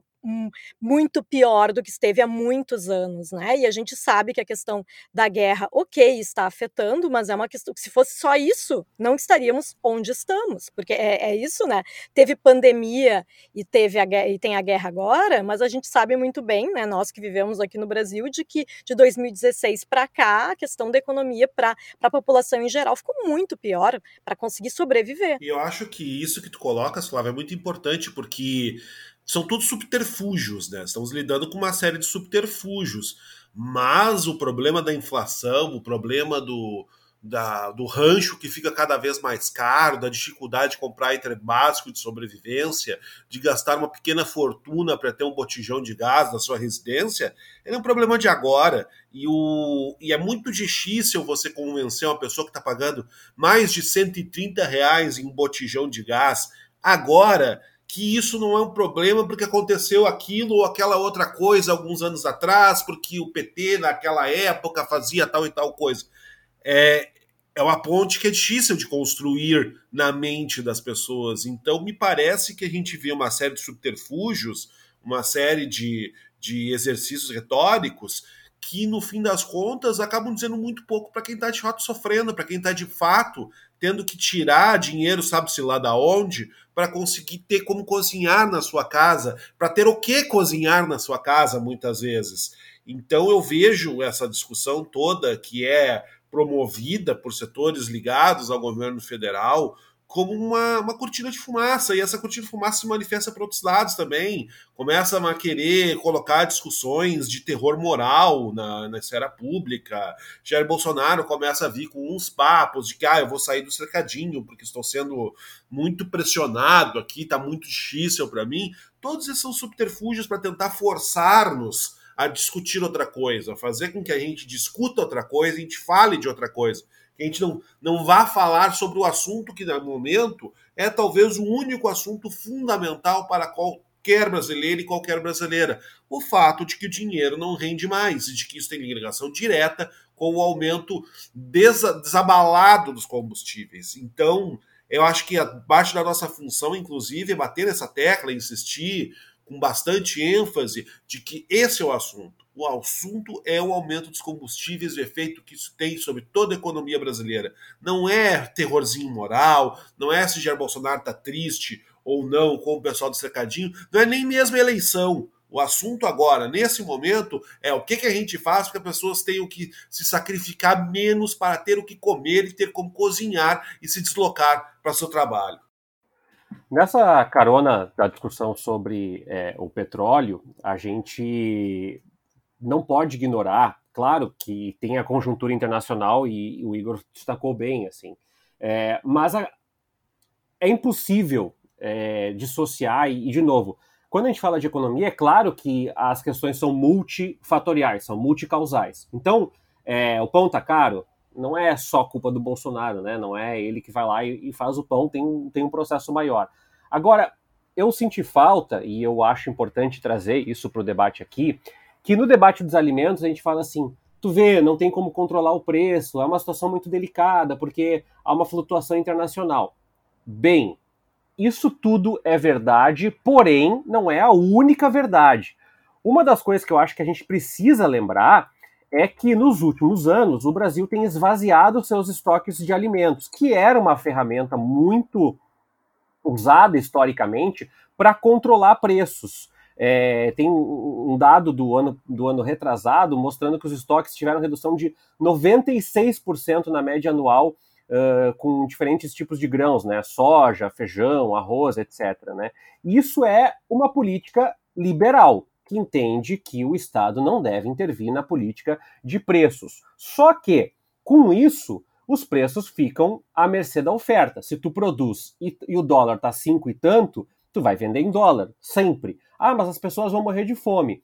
muito pior do que esteve há muitos anos, né? E a gente sabe que a questão da guerra, ok, está afetando, mas é uma questão que se fosse só isso, não estaríamos onde estamos, porque é, é isso, né? Teve pandemia e teve a e tem a guerra agora, mas a gente sabe muito bem, né? Nós que vivemos aqui no Brasil, de que de 2016 para cá a questão da economia para a população em geral ficou muito pior para conseguir sobreviver. E eu acho que isso que tu coloca, Flávia, é muito importante porque são todos subterfúgios, né? Estamos lidando com uma série de subterfúgios. Mas o problema da inflação, o problema do, da, do rancho que fica cada vez mais caro, da dificuldade de comprar item básico de sobrevivência, de gastar uma pequena fortuna para ter um botijão de gás na sua residência, ele é um problema de agora. E, o, e é muito difícil você convencer uma pessoa que está pagando mais de 130 reais em um botijão de gás agora que isso não é um problema porque aconteceu aquilo ou aquela outra coisa alguns anos atrás, porque o PT naquela época fazia tal e tal coisa. É, é uma ponte que é difícil de construir na mente das pessoas. Então, me parece que a gente vê uma série de subterfúgios, uma série de, de exercícios retóricos que, no fim das contas, acabam dizendo muito pouco para quem está de fato sofrendo, para quem está de fato tendo que tirar dinheiro, sabe-se lá da onde, para conseguir ter como cozinhar na sua casa, para ter o que cozinhar na sua casa, muitas vezes. Então eu vejo essa discussão toda que é promovida por setores ligados ao governo federal como uma, uma cortina de fumaça, e essa cortina de fumaça se manifesta para outros lados também. Começa a querer colocar discussões de terror moral na, na esfera pública. Jair Bolsonaro começa a vir com uns papos de que ah, eu vou sair do cercadinho porque estou sendo muito pressionado aqui, está muito difícil para mim. Todos esses são subterfúgios para tentar forçar-nos a discutir outra coisa, fazer com que a gente discuta outra coisa, a gente fale de outra coisa que a gente não, não vá falar sobre o assunto que, no momento, é talvez o único assunto fundamental para qualquer brasileiro e qualquer brasileira. O fato de que o dinheiro não rende mais e de que isso tem ligação direta com o aumento desabalado dos combustíveis. Então, eu acho que parte da nossa função, inclusive, é bater nessa tecla, insistir com bastante ênfase de que esse é o assunto o assunto é o aumento dos combustíveis, o efeito que isso tem sobre toda a economia brasileira. Não é terrorzinho moral, não é se Jair Bolsonaro está triste ou não com o pessoal do cercadinho, não é nem mesmo eleição. O assunto agora, nesse momento, é o que, que a gente faz para que as pessoas tenham que se sacrificar menos para ter o que comer e ter como cozinhar e se deslocar para seu trabalho. Nessa carona da discussão sobre é, o petróleo, a gente não pode ignorar, claro que tem a conjuntura internacional e o Igor destacou bem, assim, é, mas a, é impossível é, dissociar e, de novo, quando a gente fala de economia, é claro que as questões são multifatoriais, são multicausais. Então, é, o pão tá caro, não é só culpa do Bolsonaro, né? Não é ele que vai lá e, e faz o pão, tem, tem um processo maior. Agora, eu senti falta, e eu acho importante trazer isso para o debate aqui, que no debate dos alimentos a gente fala assim, tu vê, não tem como controlar o preço, é uma situação muito delicada, porque há uma flutuação internacional. Bem, isso tudo é verdade, porém não é a única verdade. Uma das coisas que eu acho que a gente precisa lembrar é que nos últimos anos o Brasil tem esvaziado seus estoques de alimentos, que era uma ferramenta muito usada historicamente para controlar preços. É, tem um dado do ano, do ano retrasado mostrando que os estoques tiveram redução de 96% na média anual uh, com diferentes tipos de grãos, né? Soja, feijão, arroz, etc. Né? Isso é uma política liberal, que entende que o Estado não deve intervir na política de preços. Só que Com isso, os preços ficam à mercê da oferta. Se tu produz e, e o dólar está cinco e tanto, tu vai vender em dólar, sempre. Ah, mas as pessoas vão morrer de fome.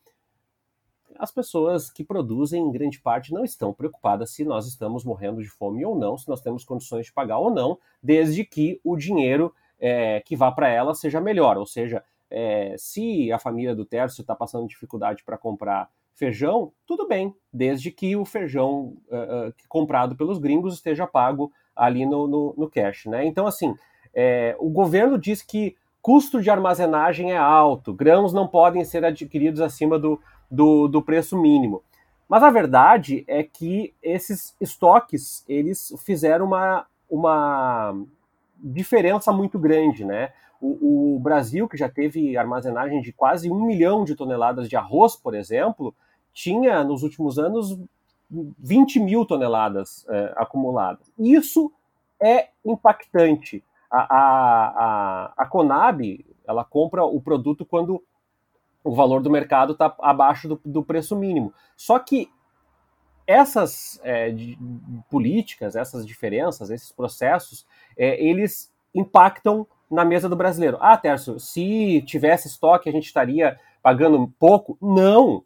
As pessoas que produzem, em grande parte, não estão preocupadas se nós estamos morrendo de fome ou não, se nós temos condições de pagar ou não, desde que o dinheiro é, que vá para ela seja melhor. Ou seja, é, se a família do Tércio está passando dificuldade para comprar feijão, tudo bem, desde que o feijão uh, uh, comprado pelos gringos esteja pago ali no, no, no cash. Né? Então, assim, é, o governo diz que custo de armazenagem é alto, grãos não podem ser adquiridos acima do, do, do preço mínimo. Mas a verdade é que esses estoques eles fizeram uma, uma diferença muito grande, né? O, o, Brasil, que já teve armazenagem de quase um milhão de toneladas de arroz, por exemplo, tinha nos últimos anos 20 mil toneladas é, acumuladas. Isso é impactante. A, a, a, Conab ela compra o produto quando o valor do mercado está abaixo do, do, preço mínimo. Só que essas é, de, políticas, essas diferenças, esses processos, é, eles impactam na mesa do brasileiro. Ah, Tércio, se tivesse estoque, a gente estaria pagando pouco? Não,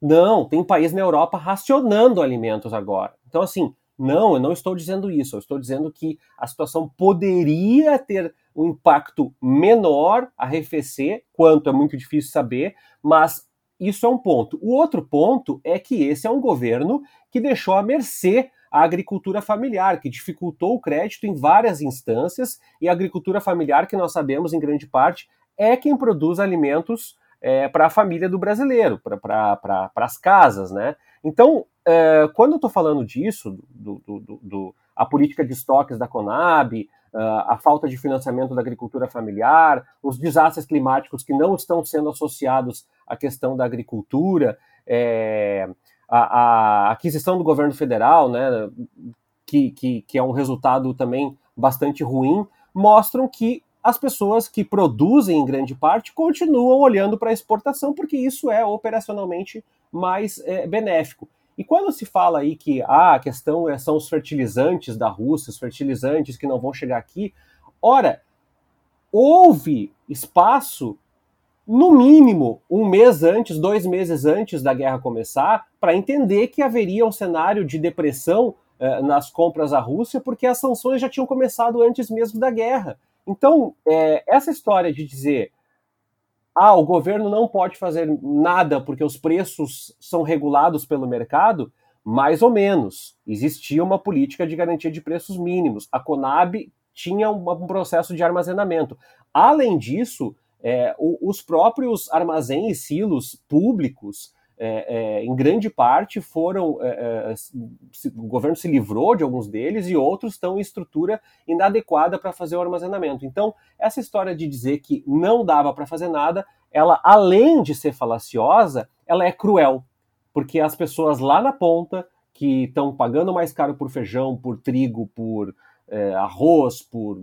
não, tem país na Europa racionando alimentos agora. Então, assim, não, eu não estou dizendo isso. Eu estou dizendo que a situação poderia ter um impacto menor, arrefecer, quanto é muito difícil saber, mas isso é um ponto. O outro ponto é que esse é um governo que deixou à mercê a agricultura familiar, que dificultou o crédito em várias instâncias, e a agricultura familiar, que nós sabemos em grande parte, é quem produz alimentos é, para a família do brasileiro, para pra, as casas, né? Então, é, quando eu estou falando disso, do, do, do, do, a política de estoques da Conab, a falta de financiamento da agricultura familiar, os desastres climáticos que não estão sendo associados à questão da agricultura, é, a, a, aquisição do governo federal, né, que, que, que é um resultado também bastante ruim, mostram que as pessoas que produzem em grande parte continuam olhando para a exportação, porque isso é operacionalmente mais é, benéfico. E quando se fala aí que ah, a questão é, são os fertilizantes da Rússia, os fertilizantes que não vão chegar aqui, ora, houve espaço, no mínimo, um mês antes, dois meses antes da guerra começar, para entender que haveria um cenário de depressão eh, nas compras à Rússia, porque as sanções já tinham começado antes mesmo da guerra. Então, é, essa história de dizer ah, o governo não pode fazer nada porque os preços são regulados pelo mercado, mais ou menos. Existia uma política de garantia de preços mínimos. A Conab tinha um, processo de armazenamento. Além disso, é, os próprios armazéns e silos públicos é, é, em grande parte foram. É, é se, o governo se livrou de alguns deles e outros estão em estrutura inadequada para fazer o armazenamento. Então, essa história de dizer que não dava para fazer nada, ela, além de ser falaciosa, ela é cruel. Porque as pessoas lá na ponta, que estão pagando mais caro por feijão, por trigo, por é, arroz, por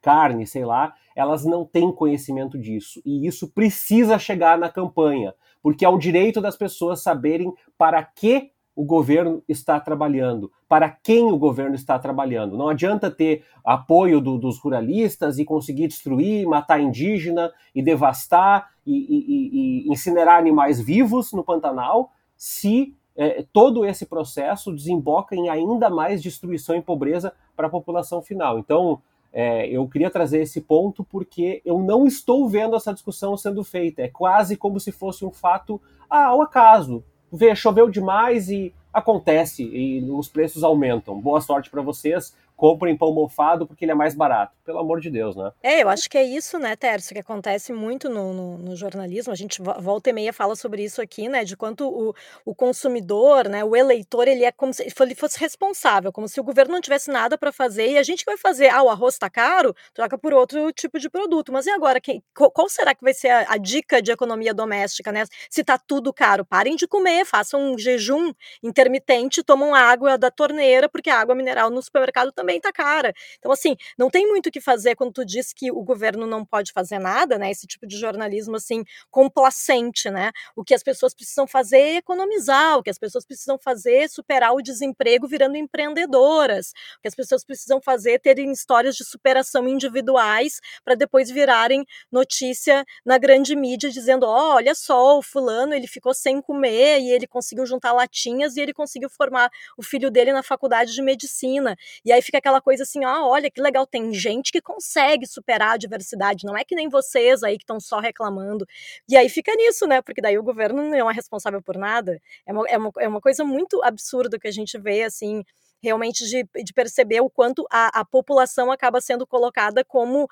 carne, sei lá, elas não têm conhecimento disso. E isso precisa chegar na campanha porque é o direito das pessoas saberem para que o governo está trabalhando, para quem o governo está trabalhando. Não adianta ter apoio do, dos ruralistas e conseguir destruir, matar indígena e devastar e, e, e incinerar animais vivos no Pantanal, se é, todo esse processo desemboca em ainda mais destruição e pobreza para a população final. Então, é, eu queria trazer esse ponto porque eu não estou vendo essa discussão sendo feita. É quase como se fosse um fato ah, ao acaso. Vê, choveu demais e acontece e os preços aumentam. Boa sorte para vocês comprem pão mofado porque ele é mais barato. Pelo amor de Deus, né? É, eu acho que é isso, né, Tércio, que acontece muito no, no, no, jornalismo. A gente volta e meia fala sobre isso aqui, né, de quanto o, o consumidor, né, o eleitor, ele é como se ele fosse responsável, como se o governo não tivesse nada para fazer e a gente vai fazer, ah, o arroz está caro, troca por outro tipo de produto. Mas e agora, quem, qual será que vai ser a, a dica de economia doméstica, né? Se tá tudo caro, parem de comer, façam um jejum intermitente, tomam água da torneira, porque a água mineral no supermercado também também tá cara. Então, assim, não tem muito o que fazer quando tu diz que o governo não pode fazer nada, né? Esse tipo de jornalismo, assim, complacente, né? O que as pessoas precisam fazer é economizar, o que as pessoas precisam fazer é superar o desemprego virando empreendedoras, o que as pessoas precisam fazer é terem histórias de superação individuais para depois virarem notícia na grande mídia dizendo, oh, olha só, o fulano, ele ficou sem comer e ele conseguiu juntar latinhas e ele conseguiu formar o filho dele na faculdade de medicina. E aí fica aquela coisa assim, ah, olha que legal, tem gente que consegue superar a diversidade, não é que nem vocês aí que estão só reclamando. E aí fica nisso, né? Porque daí o governo não é responsável por nada. É uma, é uma, é uma coisa muito absurda que a gente vê, assim, realmente de, de perceber o quanto a, a, população acaba sendo colocada como uh,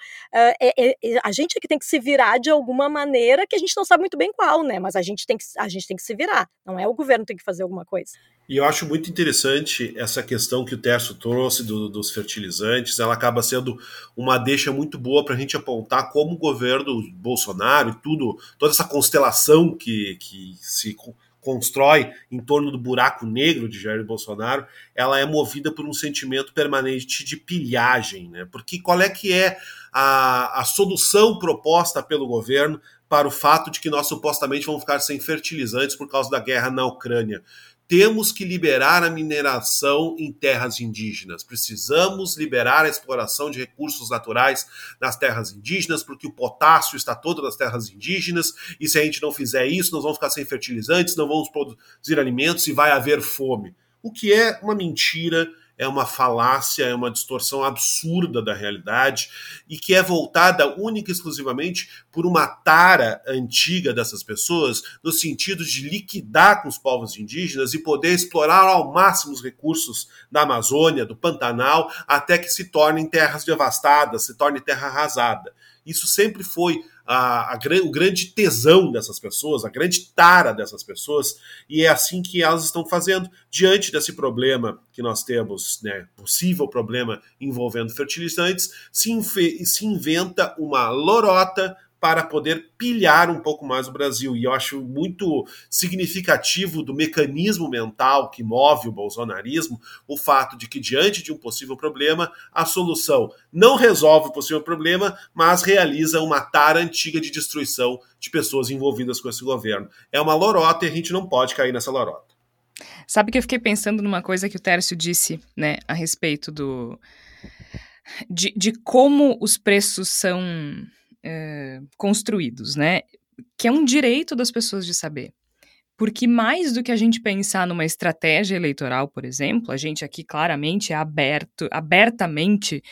é, é, a gente é que tem que se virar de alguma maneira que a gente não sabe muito bem qual, né? Mas a gente tem que, a gente tem que se virar, não é o governo que tem que fazer alguma coisa. E eu acho muito interessante essa questão que o Terço trouxe do, dos fertilizantes, ela acaba sendo uma deixa muito boa para a gente apontar como o governo Bolsonaro e tudo, toda essa constelação que, que se constrói em torno do buraco negro de Jair Bolsonaro, ela é movida por um sentimento permanente de pilhagem, né? Porque qual é que é a, a solução proposta pelo governo para o fato de que nós supostamente vamos ficar sem fertilizantes por causa da guerra na Ucrânia? Temos que liberar a mineração em terras indígenas. Precisamos liberar a exploração de recursos naturais nas terras indígenas, porque o potássio está todo nas terras indígenas, e se a gente não fizer isso, nós vamos ficar sem fertilizantes, não vamos produzir alimentos e vai haver fome. O que é uma mentira é uma falácia, é uma distorção absurda da realidade e que é voltada única e exclusivamente por uma tara antiga dessas pessoas, no sentido de liquidar com os povos indígenas e poder explorar ao máximo os recursos da Amazônia, do Pantanal, até que se tornem terras devastadas, se torne terra arrasada. Isso sempre foi a, a, o grande tesão dessas pessoas, a grande tara dessas pessoas, e é assim que elas estão fazendo. Diante desse problema que nós temos, né, possível problema envolvendo fertilizantes, se, se inventa uma lorota para poder pilhar um pouco mais o Brasil. E eu acho muito significativo do mecanismo mental que move o bolsonarismo o fato de que, diante de um possível problema, a solução não resolve o possível problema, mas realiza uma tara antiga de destruição de pessoas envolvidas com esse governo. É uma lorota e a gente não pode cair nessa lorota. Sabe que eu fiquei pensando numa coisa que o Tércio disse, né, a respeito do. De, de como os preços são é, construídos, né? Que é um direito das pessoas de saber. Porque mais do que a gente pensar numa estratégia eleitoral, por exemplo, a gente aqui claramente é aberto, abertamente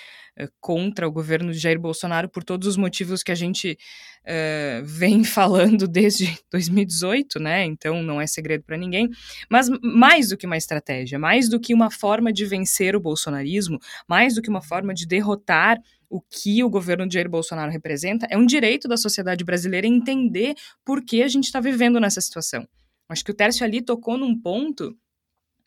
uh, contra o governo de Jair Bolsonaro por todos os motivos que a gente uh, vem falando desde 2018, né? Então não é segredo para ninguém. Mas mais do que uma estratégia, mais do que uma forma de vencer o bolsonarismo, mais do que uma forma de derrotar o que o governo de Jair Bolsonaro representa, é um direito da sociedade brasileira entender por que a gente está vivendo nessa situação. Acho que o Tércio ali tocou num ponto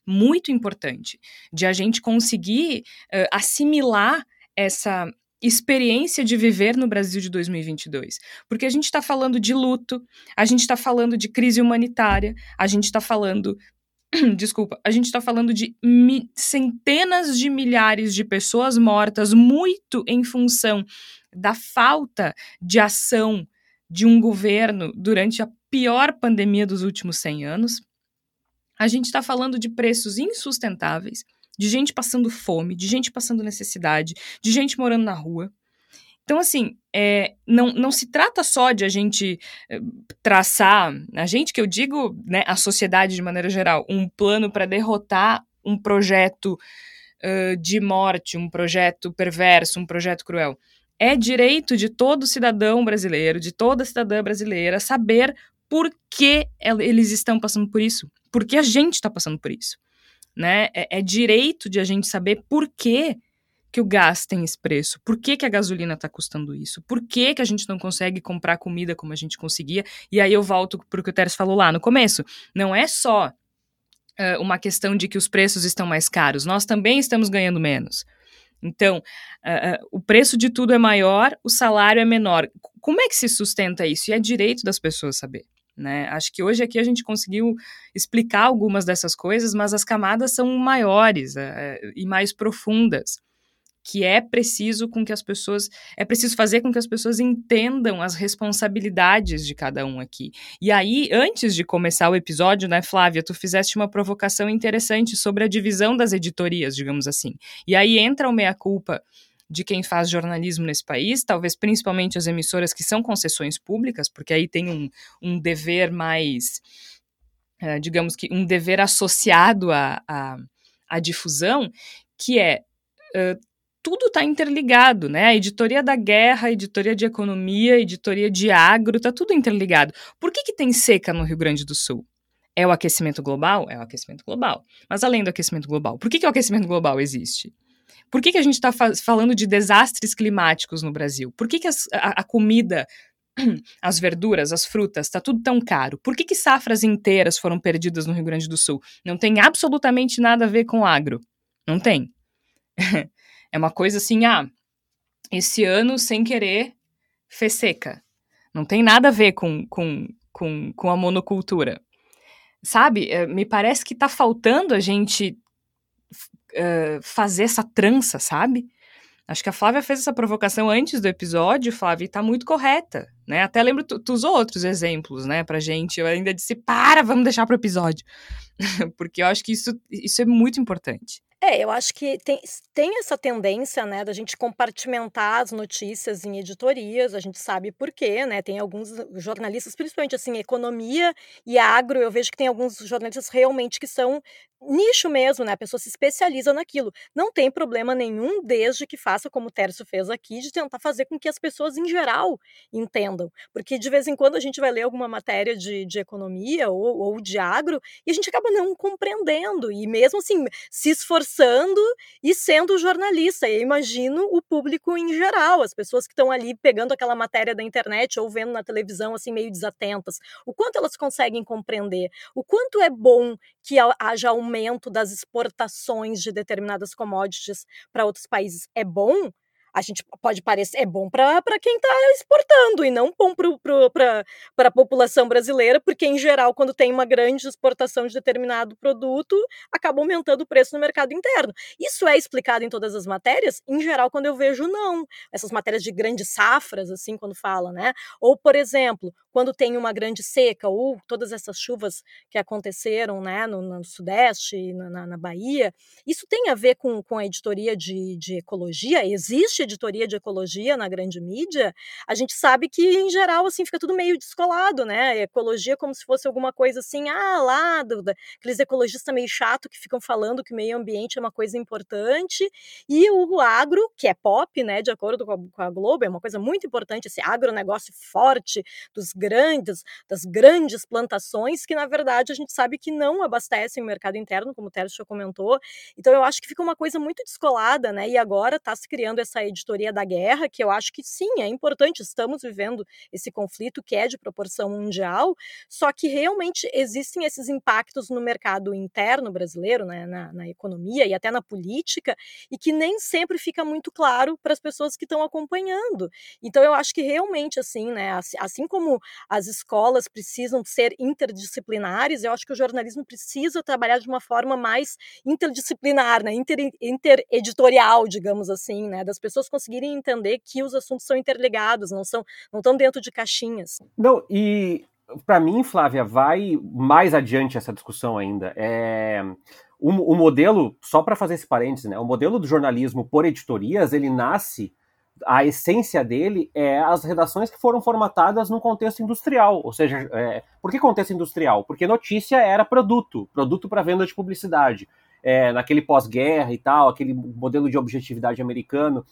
muito importante de a gente conseguir uh, assimilar essa experiência de viver no Brasil de 2022. Porque a gente está falando de luto, a gente está falando de crise humanitária, a gente está falando desculpa, a gente está falando de centenas de milhares de pessoas mortas, muito em função da falta de ação de um governo durante a pior pandemia dos últimos 100 anos. A gente está falando de preços insustentáveis, de gente passando fome, de gente passando necessidade, de gente morando na rua. Então, assim, é, não, não se trata só de a gente é, traçar, a gente que eu digo, né, a sociedade de maneira geral, um plano para derrotar um projeto uh, de morte, um projeto perverso, um projeto cruel. É direito de todo cidadão brasileiro, de toda cidadã brasileira, saber por que eles estão passando por isso, por que a gente está passando por isso. Né? É, é direito de a gente saber por que que o gás tem esse preço? Por que, que a gasolina está custando isso? Por que, que a gente não consegue comprar comida como a gente conseguia? E aí eu volto para o que o Teres falou lá no começo. Não é só uh, uma questão de que os preços estão mais caros, nós também estamos ganhando menos. Então, uh, uh, o preço de tudo é maior, o salário é menor. Como é que se sustenta isso? E é direito das pessoas saber. Né? Acho que hoje aqui a gente conseguiu explicar algumas dessas coisas, mas as camadas são maiores e mais profundas. Que é preciso com que as pessoas é preciso fazer com que as pessoas entendam as responsabilidades de cada um aqui. E aí, antes de começar o episódio, né, Flávia, tu fizeste uma provocação interessante sobre a divisão das editorias, digamos assim. E aí entra o meia culpa de quem faz jornalismo nesse país, talvez principalmente as emissoras que são concessões públicas, porque aí tem um, um dever mais, uh, digamos que um dever associado à, à, à difusão, que é uh, tudo está interligado, né? A editoria da guerra, a editoria de economia, a editoria de agro, está tudo interligado. Por que, que tem seca no Rio Grande do Sul? É o aquecimento global? É o aquecimento global. Mas além do aquecimento global, por que, que o aquecimento global existe? Por que, que a gente está fa falando de desastres climáticos no Brasil? Por que, que as, a, a comida as verduras, as frutas, está tudo tão caro? Por que, que safras inteiras foram perdidas no Rio Grande do Sul? Não tem absolutamente nada a ver com agro. Não tem. é uma coisa assim, ah, esse ano, sem querer, fez seca. Não tem nada a ver com, com, com, com a monocultura. Sabe, eh, me parece que está faltando a gente fazer essa trança, sabe? Acho que a Flávia fez essa provocação antes do episódio, Flávia, e tá muito correta, né? Até lembro, tu, tu usou outros exemplos, né, pra gente. Eu ainda disse, para, vamos deixar pro episódio. Porque eu acho que isso, isso é muito importante. É, eu acho que tem, tem essa tendência, né, da gente compartimentar as notícias em editorias, a gente sabe por quê, né, tem alguns jornalistas, principalmente assim, economia e agro, eu vejo que tem alguns jornalistas realmente que são nicho mesmo, né? A pessoa se especializa naquilo. Não tem problema nenhum, desde que faça como o Tércio fez aqui, de tentar fazer com que as pessoas em geral entendam. Porque de vez em quando a gente vai ler alguma matéria de, de economia ou, ou de agro e a gente acaba não compreendendo. E mesmo assim, se esforçando e sendo jornalista. Eu imagino o público em geral, as pessoas que estão ali pegando aquela matéria da internet ou vendo na televisão, assim, meio desatentas. O quanto elas conseguem compreender, o quanto é bom que haja um aumento das exportações de determinadas commodities para outros países é bom, a gente pode parecer é bom para quem está exportando e não bom para a população brasileira, porque em geral, quando tem uma grande exportação de determinado produto, acaba aumentando o preço no mercado interno. Isso é explicado em todas as matérias? Em geral, quando eu vejo, não. Essas matérias de grandes safras, assim, quando fala, né? Ou, por exemplo, quando tem uma grande seca, ou todas essas chuvas que aconteceram né, no, no Sudeste, na, na, Bahia, isso tem a ver com, com a editoria de, de ecologia? Existe editoria de ecologia na grande mídia? A gente sabe que, em geral, assim, fica tudo meio descolado, né? Ecologia como se fosse alguma coisa assim, ah, lá, do, aqueles ecologistas meio chato que ficam falando que o meio ambiente é uma coisa importante, e o agro, que é pop, né, de acordo com a, com a Globo, é uma coisa muito importante, esse agronegócio forte dos grandes, das grandes plantações, que na verdade a gente sabe que não abastecem o mercado interno, como o Tércio comentou. Então eu acho que fica uma coisa muito descolada, né? E agora está se criando essa editoria da guerra, que eu acho que sim, é importante, estamos vivendo esse conflito que é de proporção mundial, só que realmente existem esses impactos no mercado interno brasileiro, né, na, na economia e até na política, e que nem sempre fica muito claro para as pessoas que estão acompanhando. Então eu acho que realmente assim, né, assim, assim como as escolas precisam ser interdisciplinares, eu acho que o jornalismo precisa trabalhar de uma forma mais interdisciplinar, né, inter, intereditorial, digamos assim, né, das pessoas conseguirem entender que os assuntos são interligados, não são, não estão dentro de caixinhas. Não, e para mim, Flávia, vai mais adiante essa discussão ainda. É, o, o modelo, só para fazer esse parênteses, né, o modelo do jornalismo por editorias, ele nasce a essência dele é as redações que foram formatadas no contexto industrial. Ou seja, é, por que contexto industrial? Porque notícia era produto, produto para venda de publicidade. É, naquele pós-guerra e tal, aquele modelo de objetividade americano.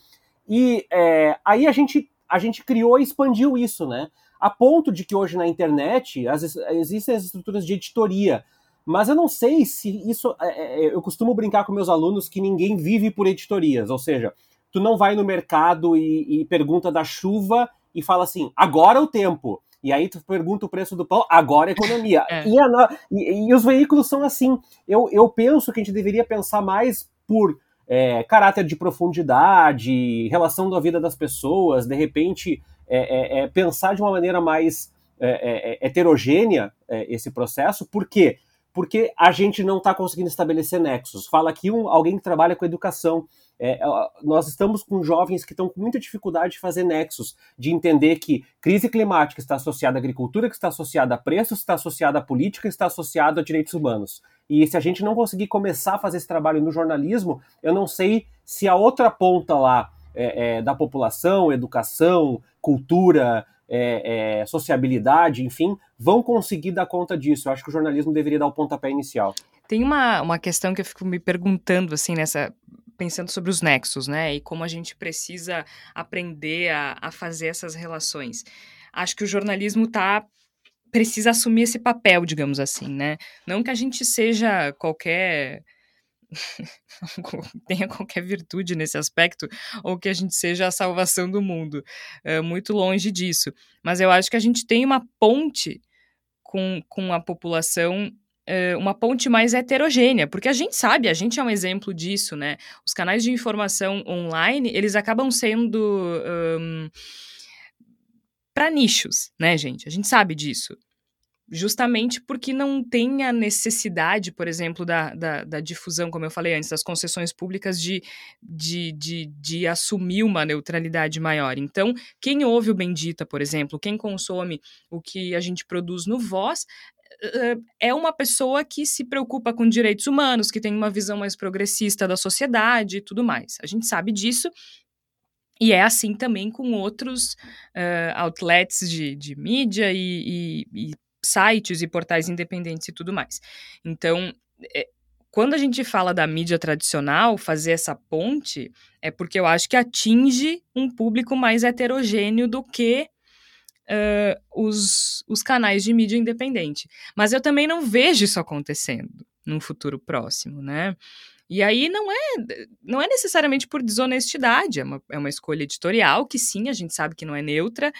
E é, aí a gente, a gente criou e expandiu isso, né? A ponto de que hoje na internet as, existem as estruturas de editoria. Mas eu não sei se isso. É, é, eu costumo brincar com meus alunos que ninguém vive por editorias, ou seja, tu não vai no mercado e, e pergunta da chuva e fala assim, agora é o tempo. E aí tu pergunta o preço do pão, agora é economia. É. E, a, e, e, os veículos são assim. Eu, eu penso que a gente deveria pensar mais por é, caráter de profundidade, relação da vida das pessoas, de repente é, é, é pensar de uma maneira mais heterogênea esse processo. Por quê? Porque a gente não está conseguindo estabelecer nexos. Fala aqui um, alguém que trabalha com educação É, nós estamos com jovens que estão com muita dificuldade de fazer nexos, de entender que crise climática está associada à agricultura, que está associada a preços, está associada à política, está associada a direitos humanos. E se a gente não conseguir começar a fazer esse trabalho no jornalismo, eu não sei se a outra ponta lá é, é, da população, educação, cultura, é, é, sociabilidade, enfim, vão conseguir dar conta disso. Eu acho que o jornalismo deveria dar o pontapé inicial. Tem uma, uma questão que eu fico me perguntando, assim, nessa. Pensando sobre os nexos, né? E como a gente precisa aprender a, a fazer essas relações. Acho que o jornalismo tá precisa assumir esse papel, digamos assim, né? Não que a gente seja qualquer tenha qualquer virtude nesse aspecto, ou que a gente seja a salvação do mundo. É muito longe disso. Mas eu acho que a gente tem uma ponte com, com a população uma ponte mais heterogênea, porque a gente sabe, a gente é um exemplo disso, né? Os canais de informação online, eles acabam sendo um, para nichos, né, gente? A gente sabe disso justamente porque não tem a necessidade, por exemplo, da, da, da, difusão, como eu falei antes, das concessões públicas de, de, de, de, assumir uma neutralidade maior. Então, quem ouve o Bendita, por exemplo, quem consome o que a gente produz no Voz, é uma pessoa que se preocupa com direitos humanos, que tem uma visão mais progressista da sociedade e tudo mais. A gente sabe disso. E é assim também com outros uh, outlets de, de mídia e, e, e sites e portais independentes e tudo mais. Então, é, quando a gente fala da mídia tradicional, fazer essa ponte é porque eu acho que atinge um público mais heterogêneo do que uh, os, os canais de mídia independente. Mas eu também não vejo isso acontecendo num futuro próximo, né? E aí não é, não é necessariamente por desonestidade, é uma, é uma escolha editorial que sim, a gente sabe que não é neutra.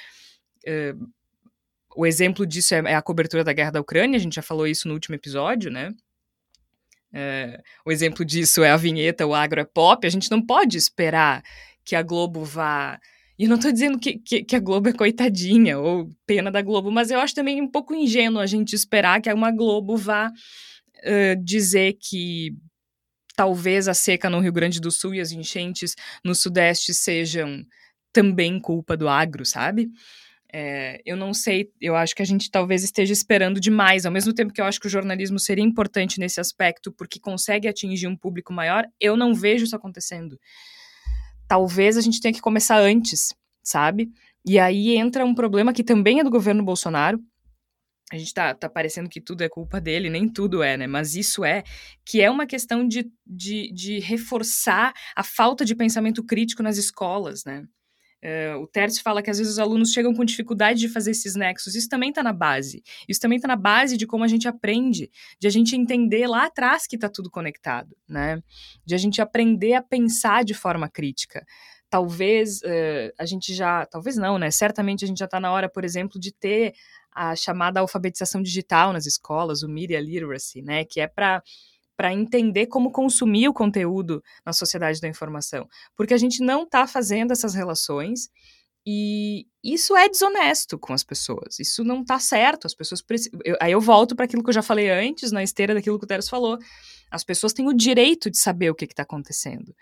Uh, o exemplo disso é, é, a cobertura da guerra da Ucrânia, a gente já falou isso no último episódio, né? É, o exemplo disso é a vinheta O Agro é Pop. A gente não pode esperar que a Globo vá. E eu não estou dizendo que, que, que, a Globo é coitadinha ou pena da Globo, mas eu acho também um pouco ingênuo a gente esperar que uma Globo vá uh, dizer que talvez a seca no Rio Grande do Sul e as enchentes no Sudeste sejam também culpa do agro, sabe? É, eu não sei, eu acho que a gente talvez esteja esperando demais, ao mesmo tempo que eu acho que o jornalismo seria importante nesse aspecto, porque consegue atingir um público maior, eu não vejo isso acontecendo. Talvez a gente tenha que começar antes, sabe? E aí entra um problema que também é do governo Bolsonaro. A gente tá, tá parecendo que tudo é culpa dele, nem tudo é, né? Mas isso é, que é uma questão de, de, de reforçar a falta de pensamento crítico nas escolas, né? Uh, o Tércio fala que às vezes os alunos chegam com dificuldade de fazer esses nexos. Isso também está na base. Isso também está na base de como a gente aprende, de a gente entender lá atrás que está tudo conectado, né? De a gente aprender a pensar de forma crítica. Talvez uh, a gente já, talvez não, né? Certamente a gente já está na hora, por exemplo, de ter a chamada alfabetização digital nas escolas, o media literacy, né? Que é para para entender como consumir o conteúdo na sociedade da informação. Porque a gente não está fazendo essas relações e isso é desonesto com as pessoas. Isso não está certo. As pessoas precisam. Aí eu volto para aquilo que eu já falei antes, na esteira daquilo que o Teres falou. As pessoas têm o direito de saber o que está acontecendo.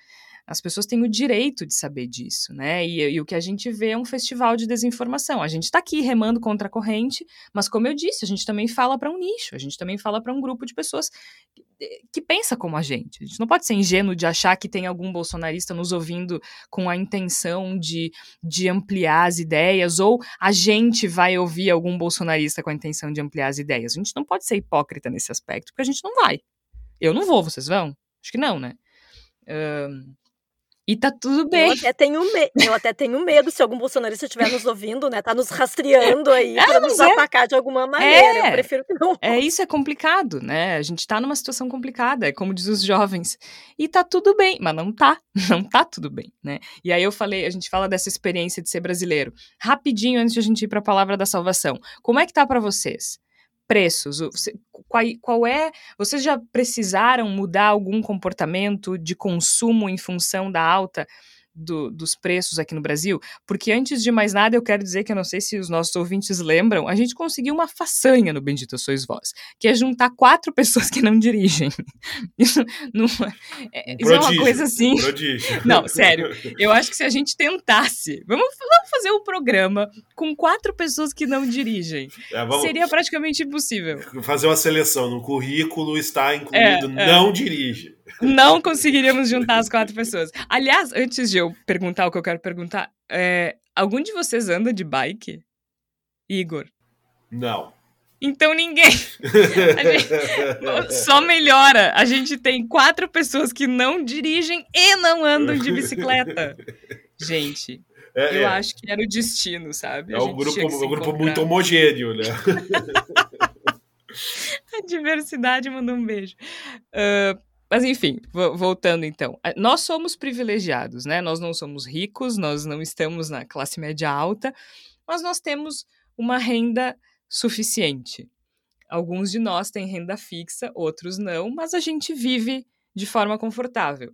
As pessoas têm o direito de saber disso, né? E, e, o que a gente vê é um festival de desinformação. A gente está aqui remando contra a corrente, mas como eu disse, a gente também fala para um nicho, a gente também fala para um grupo de pessoas que, que pensa como a gente. A gente não pode ser ingênuo de achar que tem algum bolsonarista nos ouvindo com a intenção de, de ampliar as ideias, ou a gente vai ouvir algum bolsonarista com a intenção de ampliar as ideias. A gente não pode ser hipócrita nesse aspecto, porque a gente não vai. Eu não vou, vocês vão? Acho que não, né? Um, e tá tudo bem. Eu até tenho, me... eu até tenho medo se algum bolsonarista estiver nos ouvindo, né? Tá nos rastreando aí é, para nos é. atacar de alguma maneira. É, eu prefiro que não. É, isso é complicado, né? A gente tá numa situação complicada, é como diz os jovens. E tá tudo bem, mas não tá. Não tá tudo bem, né? E aí eu falei, a gente fala dessa experiência de ser brasileiro. Rapidinho antes de a gente ir para a palavra da salvação. Como é que tá para vocês? Preços? Qual, qual, é. Vocês já precisaram mudar algum comportamento de consumo em função da alta do, dos preços aqui no Brasil, porque antes de mais nada eu quero dizer que eu não sei se os nossos ouvintes lembram, a gente conseguiu uma façanha no Bendito Sois Vós, que é juntar quatro pessoas que não dirigem. Isso, não, é, isso é uma coisa assim. Prodígio. Não, sério. Eu acho que se a gente tentasse, vamos, vamos fazer um programa com quatro pessoas que não dirigem, É, vamos seria praticamente impossível. fazer uma seleção. No currículo está incluído É, é. não dirige. Não conseguiríamos juntar as quatro pessoas. Aliás, antes de eu perguntar o que eu quero perguntar, é, algum de vocês anda de bike? Igor? Não. Então ninguém. Gente- Só melhora. A gente tem quatro pessoas que não dirigem e não andam de bicicleta. Gente, É, eu é. acho que era o destino, sabe? É um grupo, um grupo muito homogêneo, né? A diversidade mandou um beijo. Ah, mas enfim, vo- voltando então. Nós somos privilegiados, né? Nós não somos ricos, nós não estamos na classe média alta, mas nós temos uma renda suficiente. Alguns de nós têm renda fixa, outros não, mas a gente vive de forma confortável.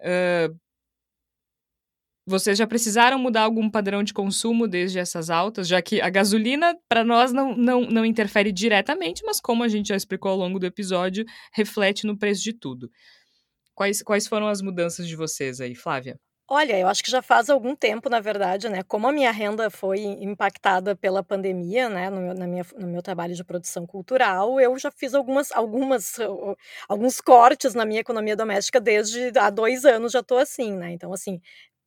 Ah, vocês já precisaram mudar algum padrão de consumo desde essas altas, já que a gasolina, para nós, não, não, não interfere diretamente, mas como a gente já explicou ao longo do episódio, reflete no preço de tudo. Quais, quais foram as mudanças de vocês aí, Flávia? Olha, eu acho que já faz algum tempo, na verdade, né? Como a minha renda foi impactada pela pandemia, né? No meu, na minha, no meu trabalho de produção cultural, eu já fiz algumas, algumas, alguns cortes na minha economia doméstica desde há dois anos já estou assim, né? Então, assim,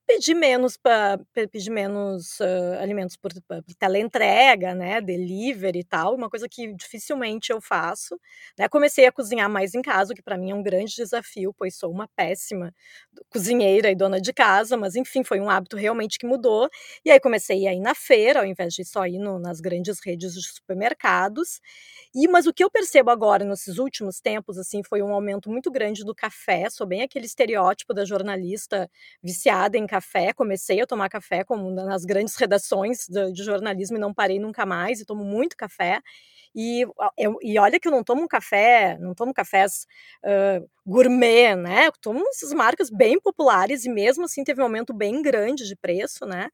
pedi menos para pedir menos ah, alimentos por, por teleentrega, né? Delivery e tal, uma coisa que dificilmente eu faço. Né? Comecei a cozinhar mais em casa, o que para mim é um grande desafio, pois sou uma péssima cozinheira e dona de casa, mas enfim, foi um hábito realmente que mudou. E aí comecei a ir na feira, ao invés de só ir no- nas grandes redes de supermercados. E mas o que eu percebo agora nesses últimos tempos assim foi um aumento muito grande do café. Sou bem aquele estereótipo da jornalista viciada em café. Comecei a tomar café como nas grandes redações de, de jornalismo e não parei nunca mais. E tomo muito café. E, eu- e olha que eu não tomo um café, não tomo cafés ah, gourmet, né? Eu tomo essas marcas bem populares e mesmo assim teve um aumento bem grande de preço, né?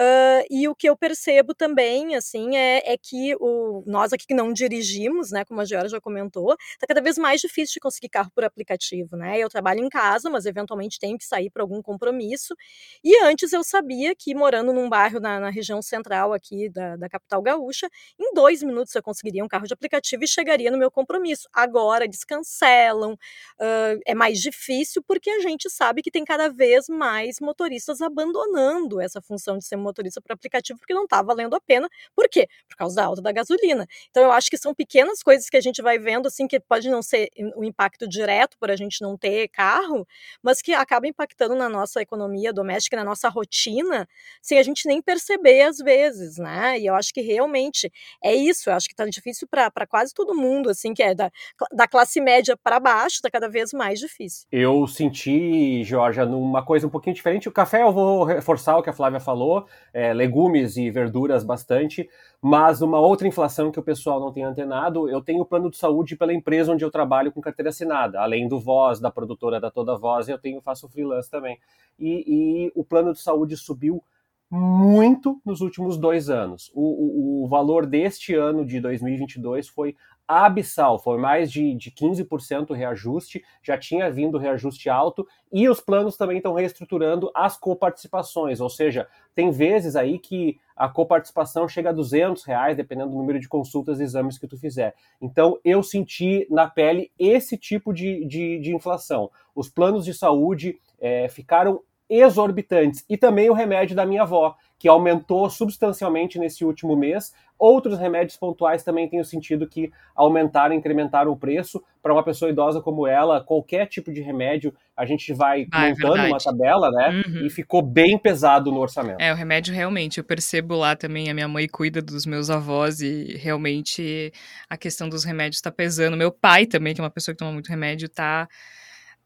Ah, e o que eu percebo também, assim, é, é que o, nós aqui que não dirigimos, né, como a Geora já comentou, tá cada vez mais difícil de conseguir carro por aplicativo, né? Eu trabalho em casa, mas eventualmente tenho que sair para algum compromisso. E antes eu sabia que morando num bairro na, na região central aqui da, da capital gaúcha, em dois minutos eu conseguiria um carro de aplicativo e chegaria no meu compromisso. Agora eles cancelam, ah, é mais difícil porque a gente sabe que tem cada vez mais motoristas abandonando essa função de ser motorista por aplicativo porque não está valendo a pena. Por quê? Por causa da alta da gasolina. Então eu acho que são pequenas coisas que a gente vai vendo assim que pode não ser um impacto direto por a gente não ter carro, mas que acaba impactando na nossa economia doméstica, na nossa rotina, sem a gente nem perceber às vezes, né? E eu acho que realmente é isso. Eu acho que está difícil para quase todo mundo, assim, que é da, da classe média para baixo, está cada vez mais difícil. Eu senti, Georgia, numa coisa um pouquinho diferente. O café eu vou reforçar o que a Flávia falou, é, legumes e verduras bastante, mas uma outra inflação que o pessoal não tem antenado, eu tenho plano de saúde pela empresa onde eu trabalho com carteira assinada, além do Voz, da produtora da Toda Voz, eu tenho faço freelance também. E, e o plano de saúde subiu muito nos últimos dois anos. O, o, o valor deste ano de 2022 foi abissal, foi mais de, de 15% reajuste, já tinha vindo reajuste alto, e os planos também estão reestruturando as coparticipações, ou seja, tem vezes aí que a coparticipação chega a 200 reais, dependendo do número de consultas e exames que tu fizer. Então, eu senti na pele esse tipo de, de, de inflação. Os planos de saúde é, ficaram exorbitantes. E também o remédio da minha avó, que aumentou substancialmente nesse último mês. Outros remédios pontuais também tenho sentido que aumentaram, incrementaram o preço. Para uma pessoa idosa como ela, qualquer tipo de remédio, a gente vai Ah, é montando uma verdade. tabela, né? Uhum. E ficou bem pesado no orçamento. É, o remédio realmente, eu percebo lá também, a minha mãe cuida dos meus avós e realmente a questão dos remédios está pesando. Meu pai também, que é uma pessoa que toma muito remédio, tá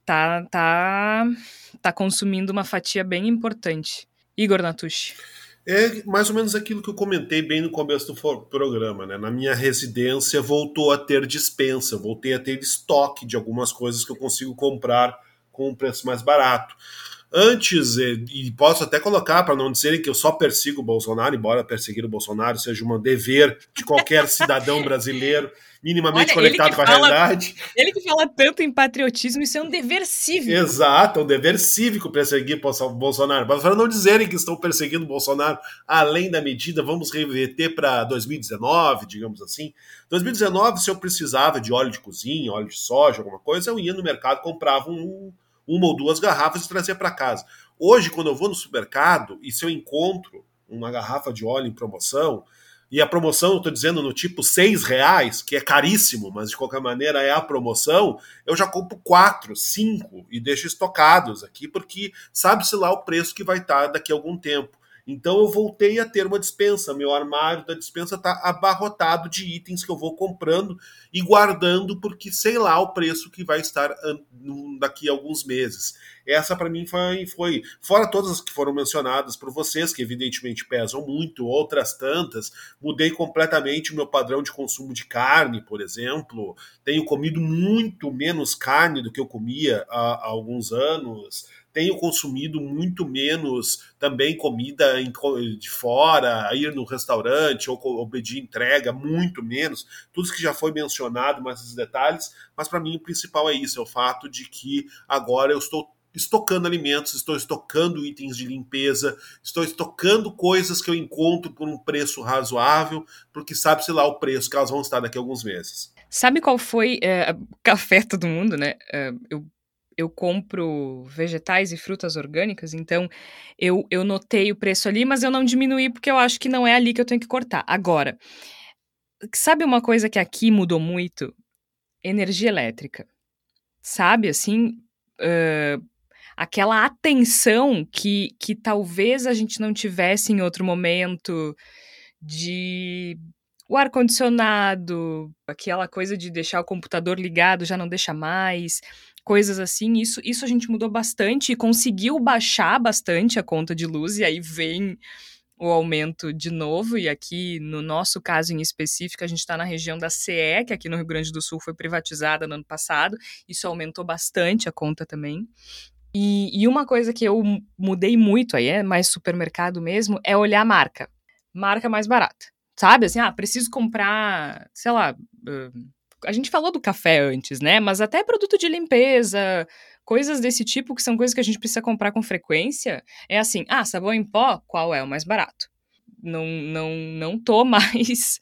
tá tá tá consumindo uma fatia bem importante. Igor Natucci. É mais ou menos aquilo que eu comentei bem no começo do programa, né? Na minha residência voltou a ter dispensa, voltei a ter estoque de algumas coisas que eu consigo comprar com um preço mais barato. Antes, e posso até colocar para não dizerem que eu só persigo o Bolsonaro, embora perseguir o Bolsonaro seja um dever de qualquer cidadão brasileiro minimamente Olha, conectado com a fala, realidade. Ele que fala tanto em patriotismo, isso é um dever cívico. Exato, é um dever cívico perseguir o Bolsonaro. Mas para não dizerem que estão perseguindo o Bolsonaro além da medida, vamos reverter para 2019, digamos assim. 2019, se eu precisava de óleo de cozinha, óleo de soja, alguma coisa, eu ia no mercado, comprava um, uma ou duas garrafas e trazia para casa. Hoje, quando eu vou no supermercado e se eu encontro uma garrafa de óleo em promoção, e a promoção, eu estou dizendo, no tipo seis reais, que é caríssimo, mas de qualquer maneira é a promoção, eu já compro quatro, cinco e deixo estocados aqui, porque sabe-se lá o preço que vai estar daqui a algum tempo. Então eu voltei a ter uma dispensa. Meu armário da dispensa está abarrotado de itens que eu vou comprando e guardando, porque sei lá o preço que vai estar daqui a alguns meses. Essa para mim foi, foi, fora todas as que foram mencionadas por vocês, que evidentemente pesam muito, outras tantas, mudei completamente o meu padrão de consumo de carne, por exemplo. Tenho comido muito menos carne do que eu comia há, há alguns anos tenho consumido muito menos também comida de fora, ir no restaurante ou, pedir entrega, muito menos. Tudo isso que já foi mencionado, mais esses detalhes, mas para mim o principal é isso: é o fato de que agora eu estou estocando alimentos, estou estocando itens de limpeza, estou estocando coisas que eu encontro por um preço razoável, porque sabe-se lá o preço que elas vão estar daqui a alguns meses. Sabe qual foi é, café todo mundo, né? É, eu eu compro vegetais e frutas orgânicas, então eu, eu notei o preço ali, mas eu não diminuí porque eu acho que não é ali que eu tenho que cortar. Agora, sabe uma coisa que aqui mudou muito? Energia elétrica. Sabe, assim, uh, aquela atenção que, que talvez a gente não tivesse em outro momento de o ar-condicionado, aquela coisa de deixar o computador ligado já não deixa mais coisas assim. Isso, isso a gente mudou bastante e conseguiu baixar bastante a conta de luz, e aí vem o aumento de novo, e aqui no nosso caso em específico, a gente está na região da CE, que aqui no Rio Grande do Sul foi privatizada no ano passado, isso aumentou bastante a conta também. E, e uma coisa que eu mudei muito, aí é mais supermercado mesmo, é olhar a marca. Marca mais barata. Sabe, assim, ah, preciso comprar, sei lá, uh, a gente falou do café antes, né? Mas até produto de limpeza, coisas desse tipo, que são coisas que a gente precisa comprar com frequência, é assim: ah, sabão em pó, qual é o mais barato? Não, não, não tô mais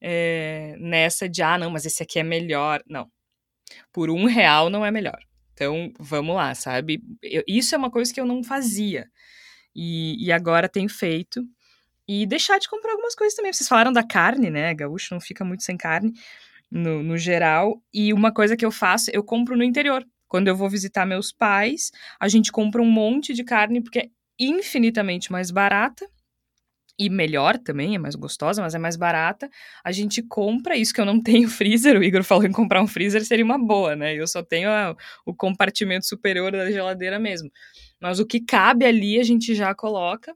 é, nessa de, ah, não, mas esse aqui é melhor. Não. Por um real não é melhor. Então, vamos lá, sabe? Eu, isso é uma coisa que eu não fazia. E, e agora tenho feito. E deixar de comprar algumas coisas também. Vocês falaram da carne, né? Gaúcho não fica muito sem carne no, no geral. E uma coisa que eu faço, eu compro no interior. Quando eu vou visitar meus pais, a gente compra um monte de carne, porque é infinitamente mais barata e melhor também, é mais gostosa, mas é mais barata. A gente compra isso que eu não tenho freezer. O Igor falou em comprar um freezer seria uma boa, né? Eu só tenho a, o compartimento superior da geladeira mesmo. Mas o que cabe ali a gente já coloca.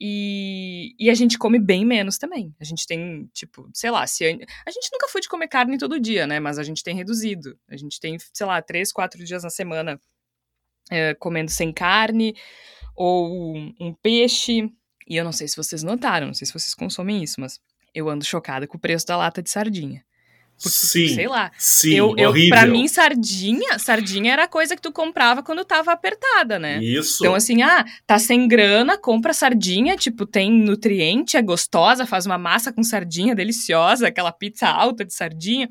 E, e a gente come bem menos também. A gente tem, tipo, sei lá, se a, a gente nunca foi de comer carne todo dia, né? Mas a gente tem reduzido. A gente tem, sei lá, três, quatro dias na semana é, comendo sem carne, ou um peixe. E eu não sei se vocês notaram, não sei se vocês consomem isso, mas eu ando chocada com o preço da lata de sardinha. Porque, sim, sei lá. Sim, eu, eu, horrível. Pra mim, sardinha, sardinha era coisa que tu comprava quando tava apertada, né? Isso. Então, assim, ah, tá sem grana, compra sardinha, tipo, tem nutriente, é gostosa, faz uma massa com sardinha deliciosa, aquela pizza alta de sardinha.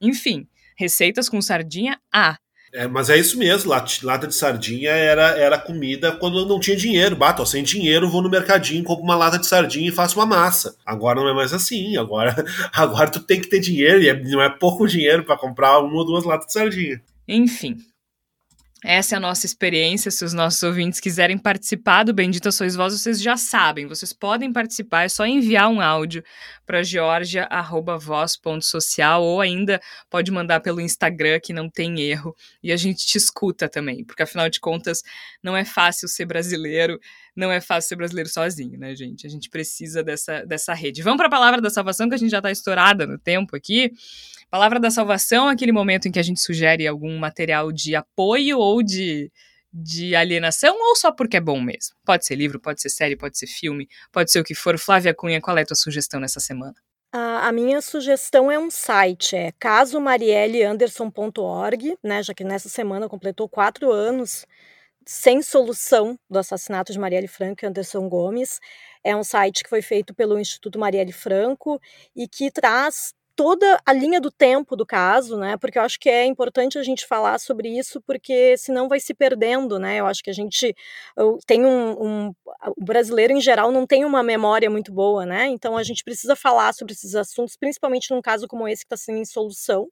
Enfim, receitas com sardinha, ah. É, mas é isso mesmo, lata de sardinha era, era comida quando não tinha dinheiro. Bato, sem dinheiro, vou no mercadinho, compro uma lata de sardinha e faço uma massa. Agora não é mais assim. Agora, agora tu tem que ter dinheiro, e é, não é pouco dinheiro para comprar uma ou duas latas de sardinha. Enfim, essa é a nossa experiência. Se os nossos ouvintes quiserem participar do Bendita Sois Vós, vocês já sabem. Vocês podem participar, é só enviar um áudio para georgia.voz.social ou ainda pode mandar pelo Instagram, que não tem erro. E a gente te escuta também, porque afinal de contas, não é fácil ser brasileiro, não é fácil ser brasileiro sozinho, né, gente? A gente precisa dessa, dessa rede. Vamos para a palavra da salvação, que a gente já está estourada no tempo aqui. Palavra da salvação aquele momento em que a gente sugere algum material de apoio ou de, de alienação ou só porque é bom mesmo? Pode ser livro, pode ser série, pode ser filme, pode ser o que for. Flávia Cunha, qual é a tua sugestão nessa semana? A, a minha sugestão é um site, é casomarielleanderson.org, né, já que nessa semana completou quatro anos sem solução do assassinato de Marielle Franco e Anderson Gomes. É um site que foi feito pelo Instituto Marielle Franco e que traz toda a linha do tempo do caso, né? Porque eu acho que é importante a gente falar sobre isso, porque senão vai se perdendo, né? Eu acho que a gente tem um, um, o brasileiro em geral não tem uma memória muito boa, né? Então a gente precisa falar sobre esses assuntos, principalmente num caso como esse que está sem solução.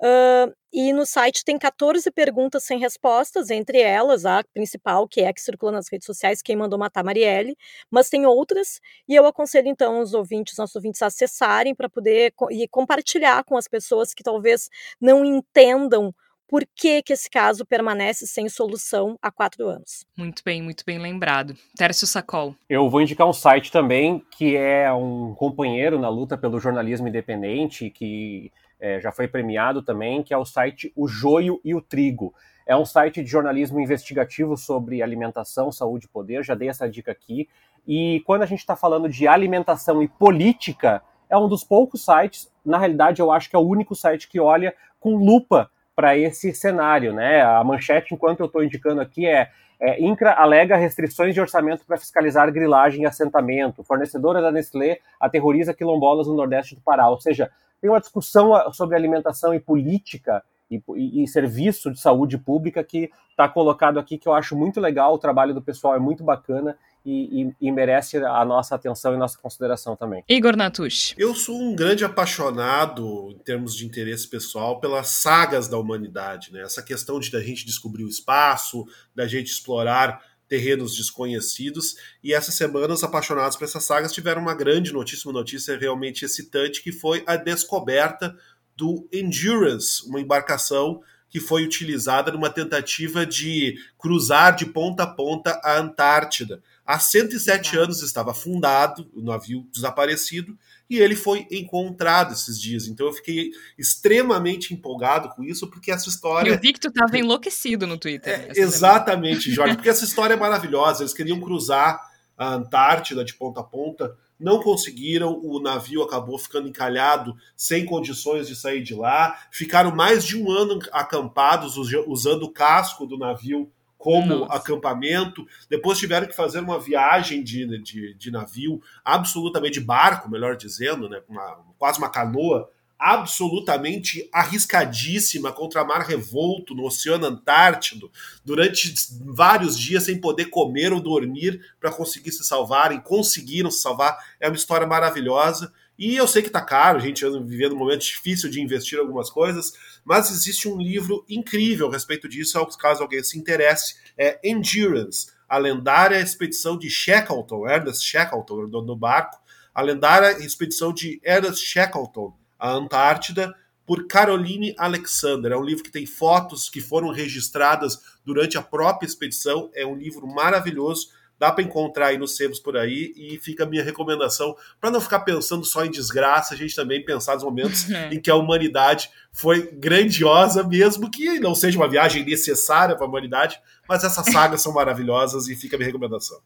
Uh, e no site tem 14 perguntas sem respostas, entre elas a principal, que é a que circula nas redes sociais, quem mandou matar Marielle, mas tem outras, e eu aconselho então os ouvintes, nossos ouvintes, a acessarem para poder co e compartilhar com as pessoas que talvez não entendam por que, que esse caso permanece sem solução há quatro anos. Muito bem, muito bem lembrado. Tércio Sacol. Eu vou indicar um site também que é um companheiro na luta pelo jornalismo independente, que é, já foi premiado também, que é o site O Joio e o Trigo. É um site de jornalismo investigativo sobre alimentação, saúde e poder, já dei essa dica aqui. E quando a gente está falando de alimentação e política, é um dos poucos sites, na realidade eu acho que é o único site que olha com lupa para esse cenário. Né? A manchete, enquanto eu estou indicando aqui, é, é INCRA alega restrições de orçamento para fiscalizar grilagem e assentamento. Fornecedora da Nestlé aterroriza quilombolas no Nordeste do Pará. Ou seja, tem uma discussão ah, sobre alimentação e política e, e, e serviço de saúde pública que está colocado aqui, que eu acho muito legal. O trabalho do pessoal é muito bacana e, e, merece a nossa atenção e nossa consideração também. Igor Natush. Eu sou um grande apaixonado, em termos de interesse pessoal, pelas sagas da humanidade. Né? Essa questão de da gente descobrir o espaço, da gente explorar terrenos desconhecidos. E essa semana, os apaixonados por essas sagas tiveram uma grande notícia, uma notícia realmente excitante, que foi a descoberta do Endurance, uma embarcação que foi utilizada numa tentativa de cruzar de ponta a ponta a Antártida. Há 107 anos estava afundado, o navio desaparecido, e ele foi encontrado esses dias. Então eu fiquei extremamente empolgado com isso, porque essa história. Eu vi que tu estava enlouquecido no Twitter. É, exatamente, Jorge, porque essa história é maravilhosa. Eles queriam cruzar a Antártida de ponta a ponta, não conseguiram, o navio acabou ficando encalhado, sem condições de sair de lá, ficaram mais de um ano acampados usando o casco do navio como Nossa. acampamento. Depois tiveram que fazer uma viagem de, de, de navio, absolutamente de barco, melhor dizendo, né, uma, quase uma canoa, absolutamente arriscadíssima contra mar revolto no Oceano Antártido, durante vários dias sem poder comer ou dormir para conseguir se salvarem. Conseguiram se salvar. É uma história maravilhosa. E eu sei que tá caro, a gente anda vivendo um momento difícil de investir em algumas coisas, mas existe um livro incrível a respeito disso, caso alguém se interesse, é Endurance, a lendária expedição de Shackleton, Ernest Shackleton, no barco, a lendária expedição de Ernest Shackleton à Antártida, por Caroline Alexander. É um livro que tem fotos que foram registradas durante a própria expedição. É um livro maravilhoso dá para encontrar aí nos sebos por aí e fica a minha recomendação para não ficar pensando só em desgraça, a gente também pensar nos momentos é. em que a humanidade foi grandiosa, mesmo que não seja uma viagem necessária para a humanidade, mas essas sagas são maravilhosas e fica a minha recomendação.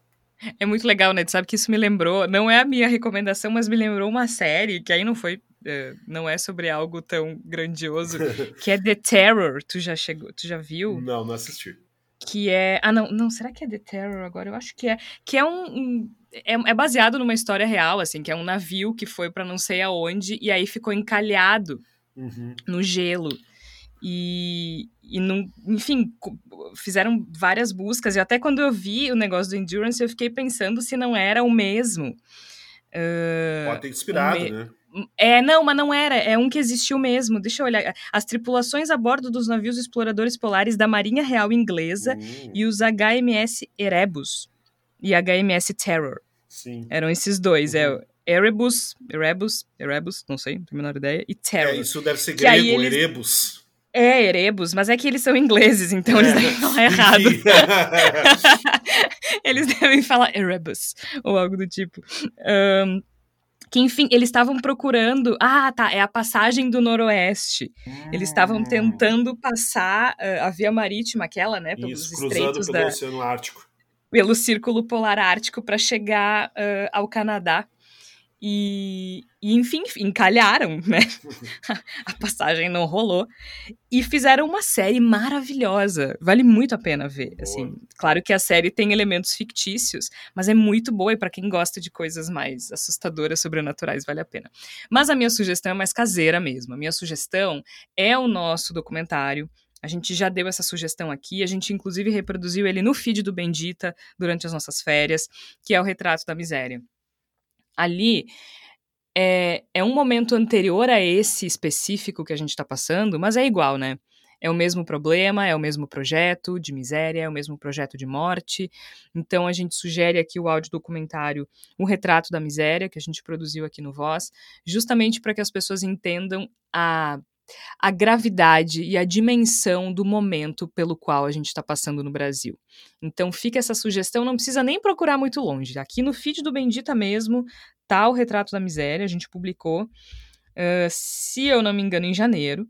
É muito legal, né? Tu sabe que isso me lembrou, não é a minha recomendação, mas me lembrou uma série que aí não foi é, não é sobre algo tão grandioso, que é The Terror. Tu já chegou, tu já viu? Não, não assisti que é. Ah, não, não, será que é The Terror agora? Eu acho que é. Que é um. um é, é, baseado numa história real, assim, que é um navio que foi para não sei aonde e aí ficou encalhado uhum. no gelo. E, e não, enfim, fizeram várias buscas. E até quando eu vi o negócio do Endurance, eu fiquei pensando se não era o mesmo. Uh, Pode ter inspirado, me... né? É, não, mas não era. É um que existiu mesmo. Deixa eu olhar. As tripulações a bordo dos navios exploradores polares da Marinha Real Inglesa uhum. e os HMS Erebus e HMS Terror. Sim. Eram esses dois. É uhum. É Erebus, Erebus, Erebus, não sei, não tenho a menor ideia. E Terror. É, isso deve ser grego, eles... Erebus. É, Erebus, mas é que eles são ingleses, então é. eles devem falar errado. eles devem falar Erebus, ou algo do tipo. Um, que enfim, eles estavam procurando. Ah, tá, é a passagem do Noroeste. Eles estavam Hum. tentando passar uh, a via marítima, aquela, né, pelos Isso, cruzando estreitos pelo da, Oceano Ártico. pelo Círculo Polar Ártico para chegar uh, ao Canadá. E, e, enfim, encalharam, né? a passagem não rolou. E fizeram uma série maravilhosa. Vale muito a pena ver. Boa. Assim, claro que a série tem elementos fictícios, mas é muito boa e para quem gosta de coisas mais assustadoras, sobrenaturais, vale a pena. Mas a minha sugestão é mais caseira mesmo. A minha sugestão é o nosso documentário. A gente já deu essa sugestão aqui, a gente inclusive reproduziu ele no feed do Bendita durante as nossas férias, que é o Retrato da Miséria ali é, é um momento anterior a esse específico que a gente está passando, mas é igual, né? É o mesmo problema, é o mesmo projeto de miséria, é o mesmo projeto de morte. Então a gente sugere aqui o áudio documentário O Retrato da Miséria, que a gente produziu aqui no Voz, justamente para que as pessoas entendam a a gravidade e a dimensão do momento pelo qual a gente está passando no Brasil. Então fica essa sugestão, não precisa nem procurar muito longe. Aqui no feed do Bendita mesmo tá o Retrato da Miséria, a gente publicou, uh, se eu não me engano, em janeiro.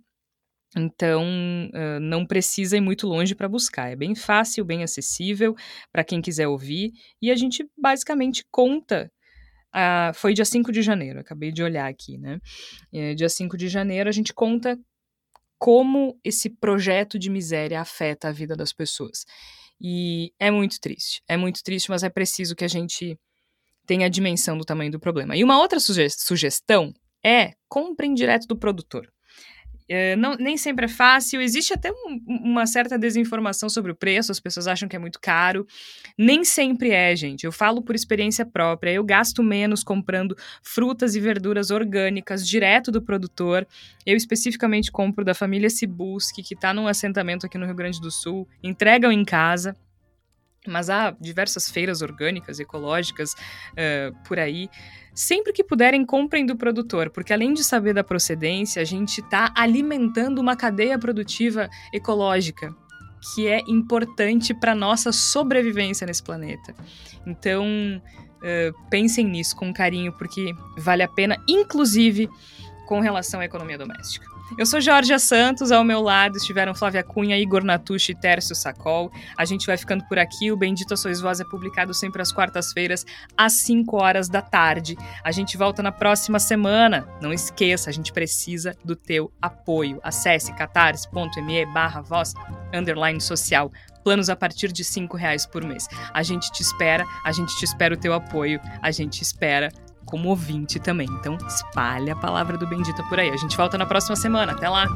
Então, uh, não precisa ir muito longe para buscar. É bem fácil, bem acessível para quem quiser ouvir. E a gente basicamente conta Uh, foi dia 5 de janeiro, acabei de olhar aqui, né? É, dia 5 de janeiro a gente conta como esse projeto de miséria afeta a vida das pessoas. E é muito triste, é muito triste, mas é preciso que a gente tenha a dimensão do tamanho do problema. E uma outra suge sugestão é comprem direto do produtor. É, não, nem sempre é fácil, existe até um, uma certa desinformação sobre o preço, as pessoas acham que é muito caro. Nem sempre é, gente. Eu falo por experiência própria. Eu gasto menos comprando frutas e verduras orgânicas direto do produtor. Eu especificamente compro da família Cibusque, que está num assentamento aqui no Rio Grande do Sul, entregam em casa. Mas há diversas feiras orgânicas, ecológicas uh, por aí. Sempre que puderem, comprem do produtor, porque além de saber da procedência, a gente está alimentando uma cadeia produtiva ecológica que é importante para nossa sobrevivência nesse planeta. Então, uh, pensem nisso com carinho, porque vale a pena, inclusive com relação à economia doméstica. Eu sou Jorge Santos, ao meu lado estiveram Flávia Cunha, Igor Natucci e Tércio Sacol. A gente vai ficando por aqui. O Bendito Sois Voz é publicado sempre às quartas-feiras, às 5 horas da tarde. A gente volta na próxima semana. Não esqueça, a gente precisa do teu apoio. Acesse catarse.me barra voz underline social planos a partir de cinco reais por mês. A gente te espera, a gente te espera o teu apoio, a gente espera como ouvinte também. Então, espalha a palavra do Bendita por aí. A gente volta na próxima semana. Até lá!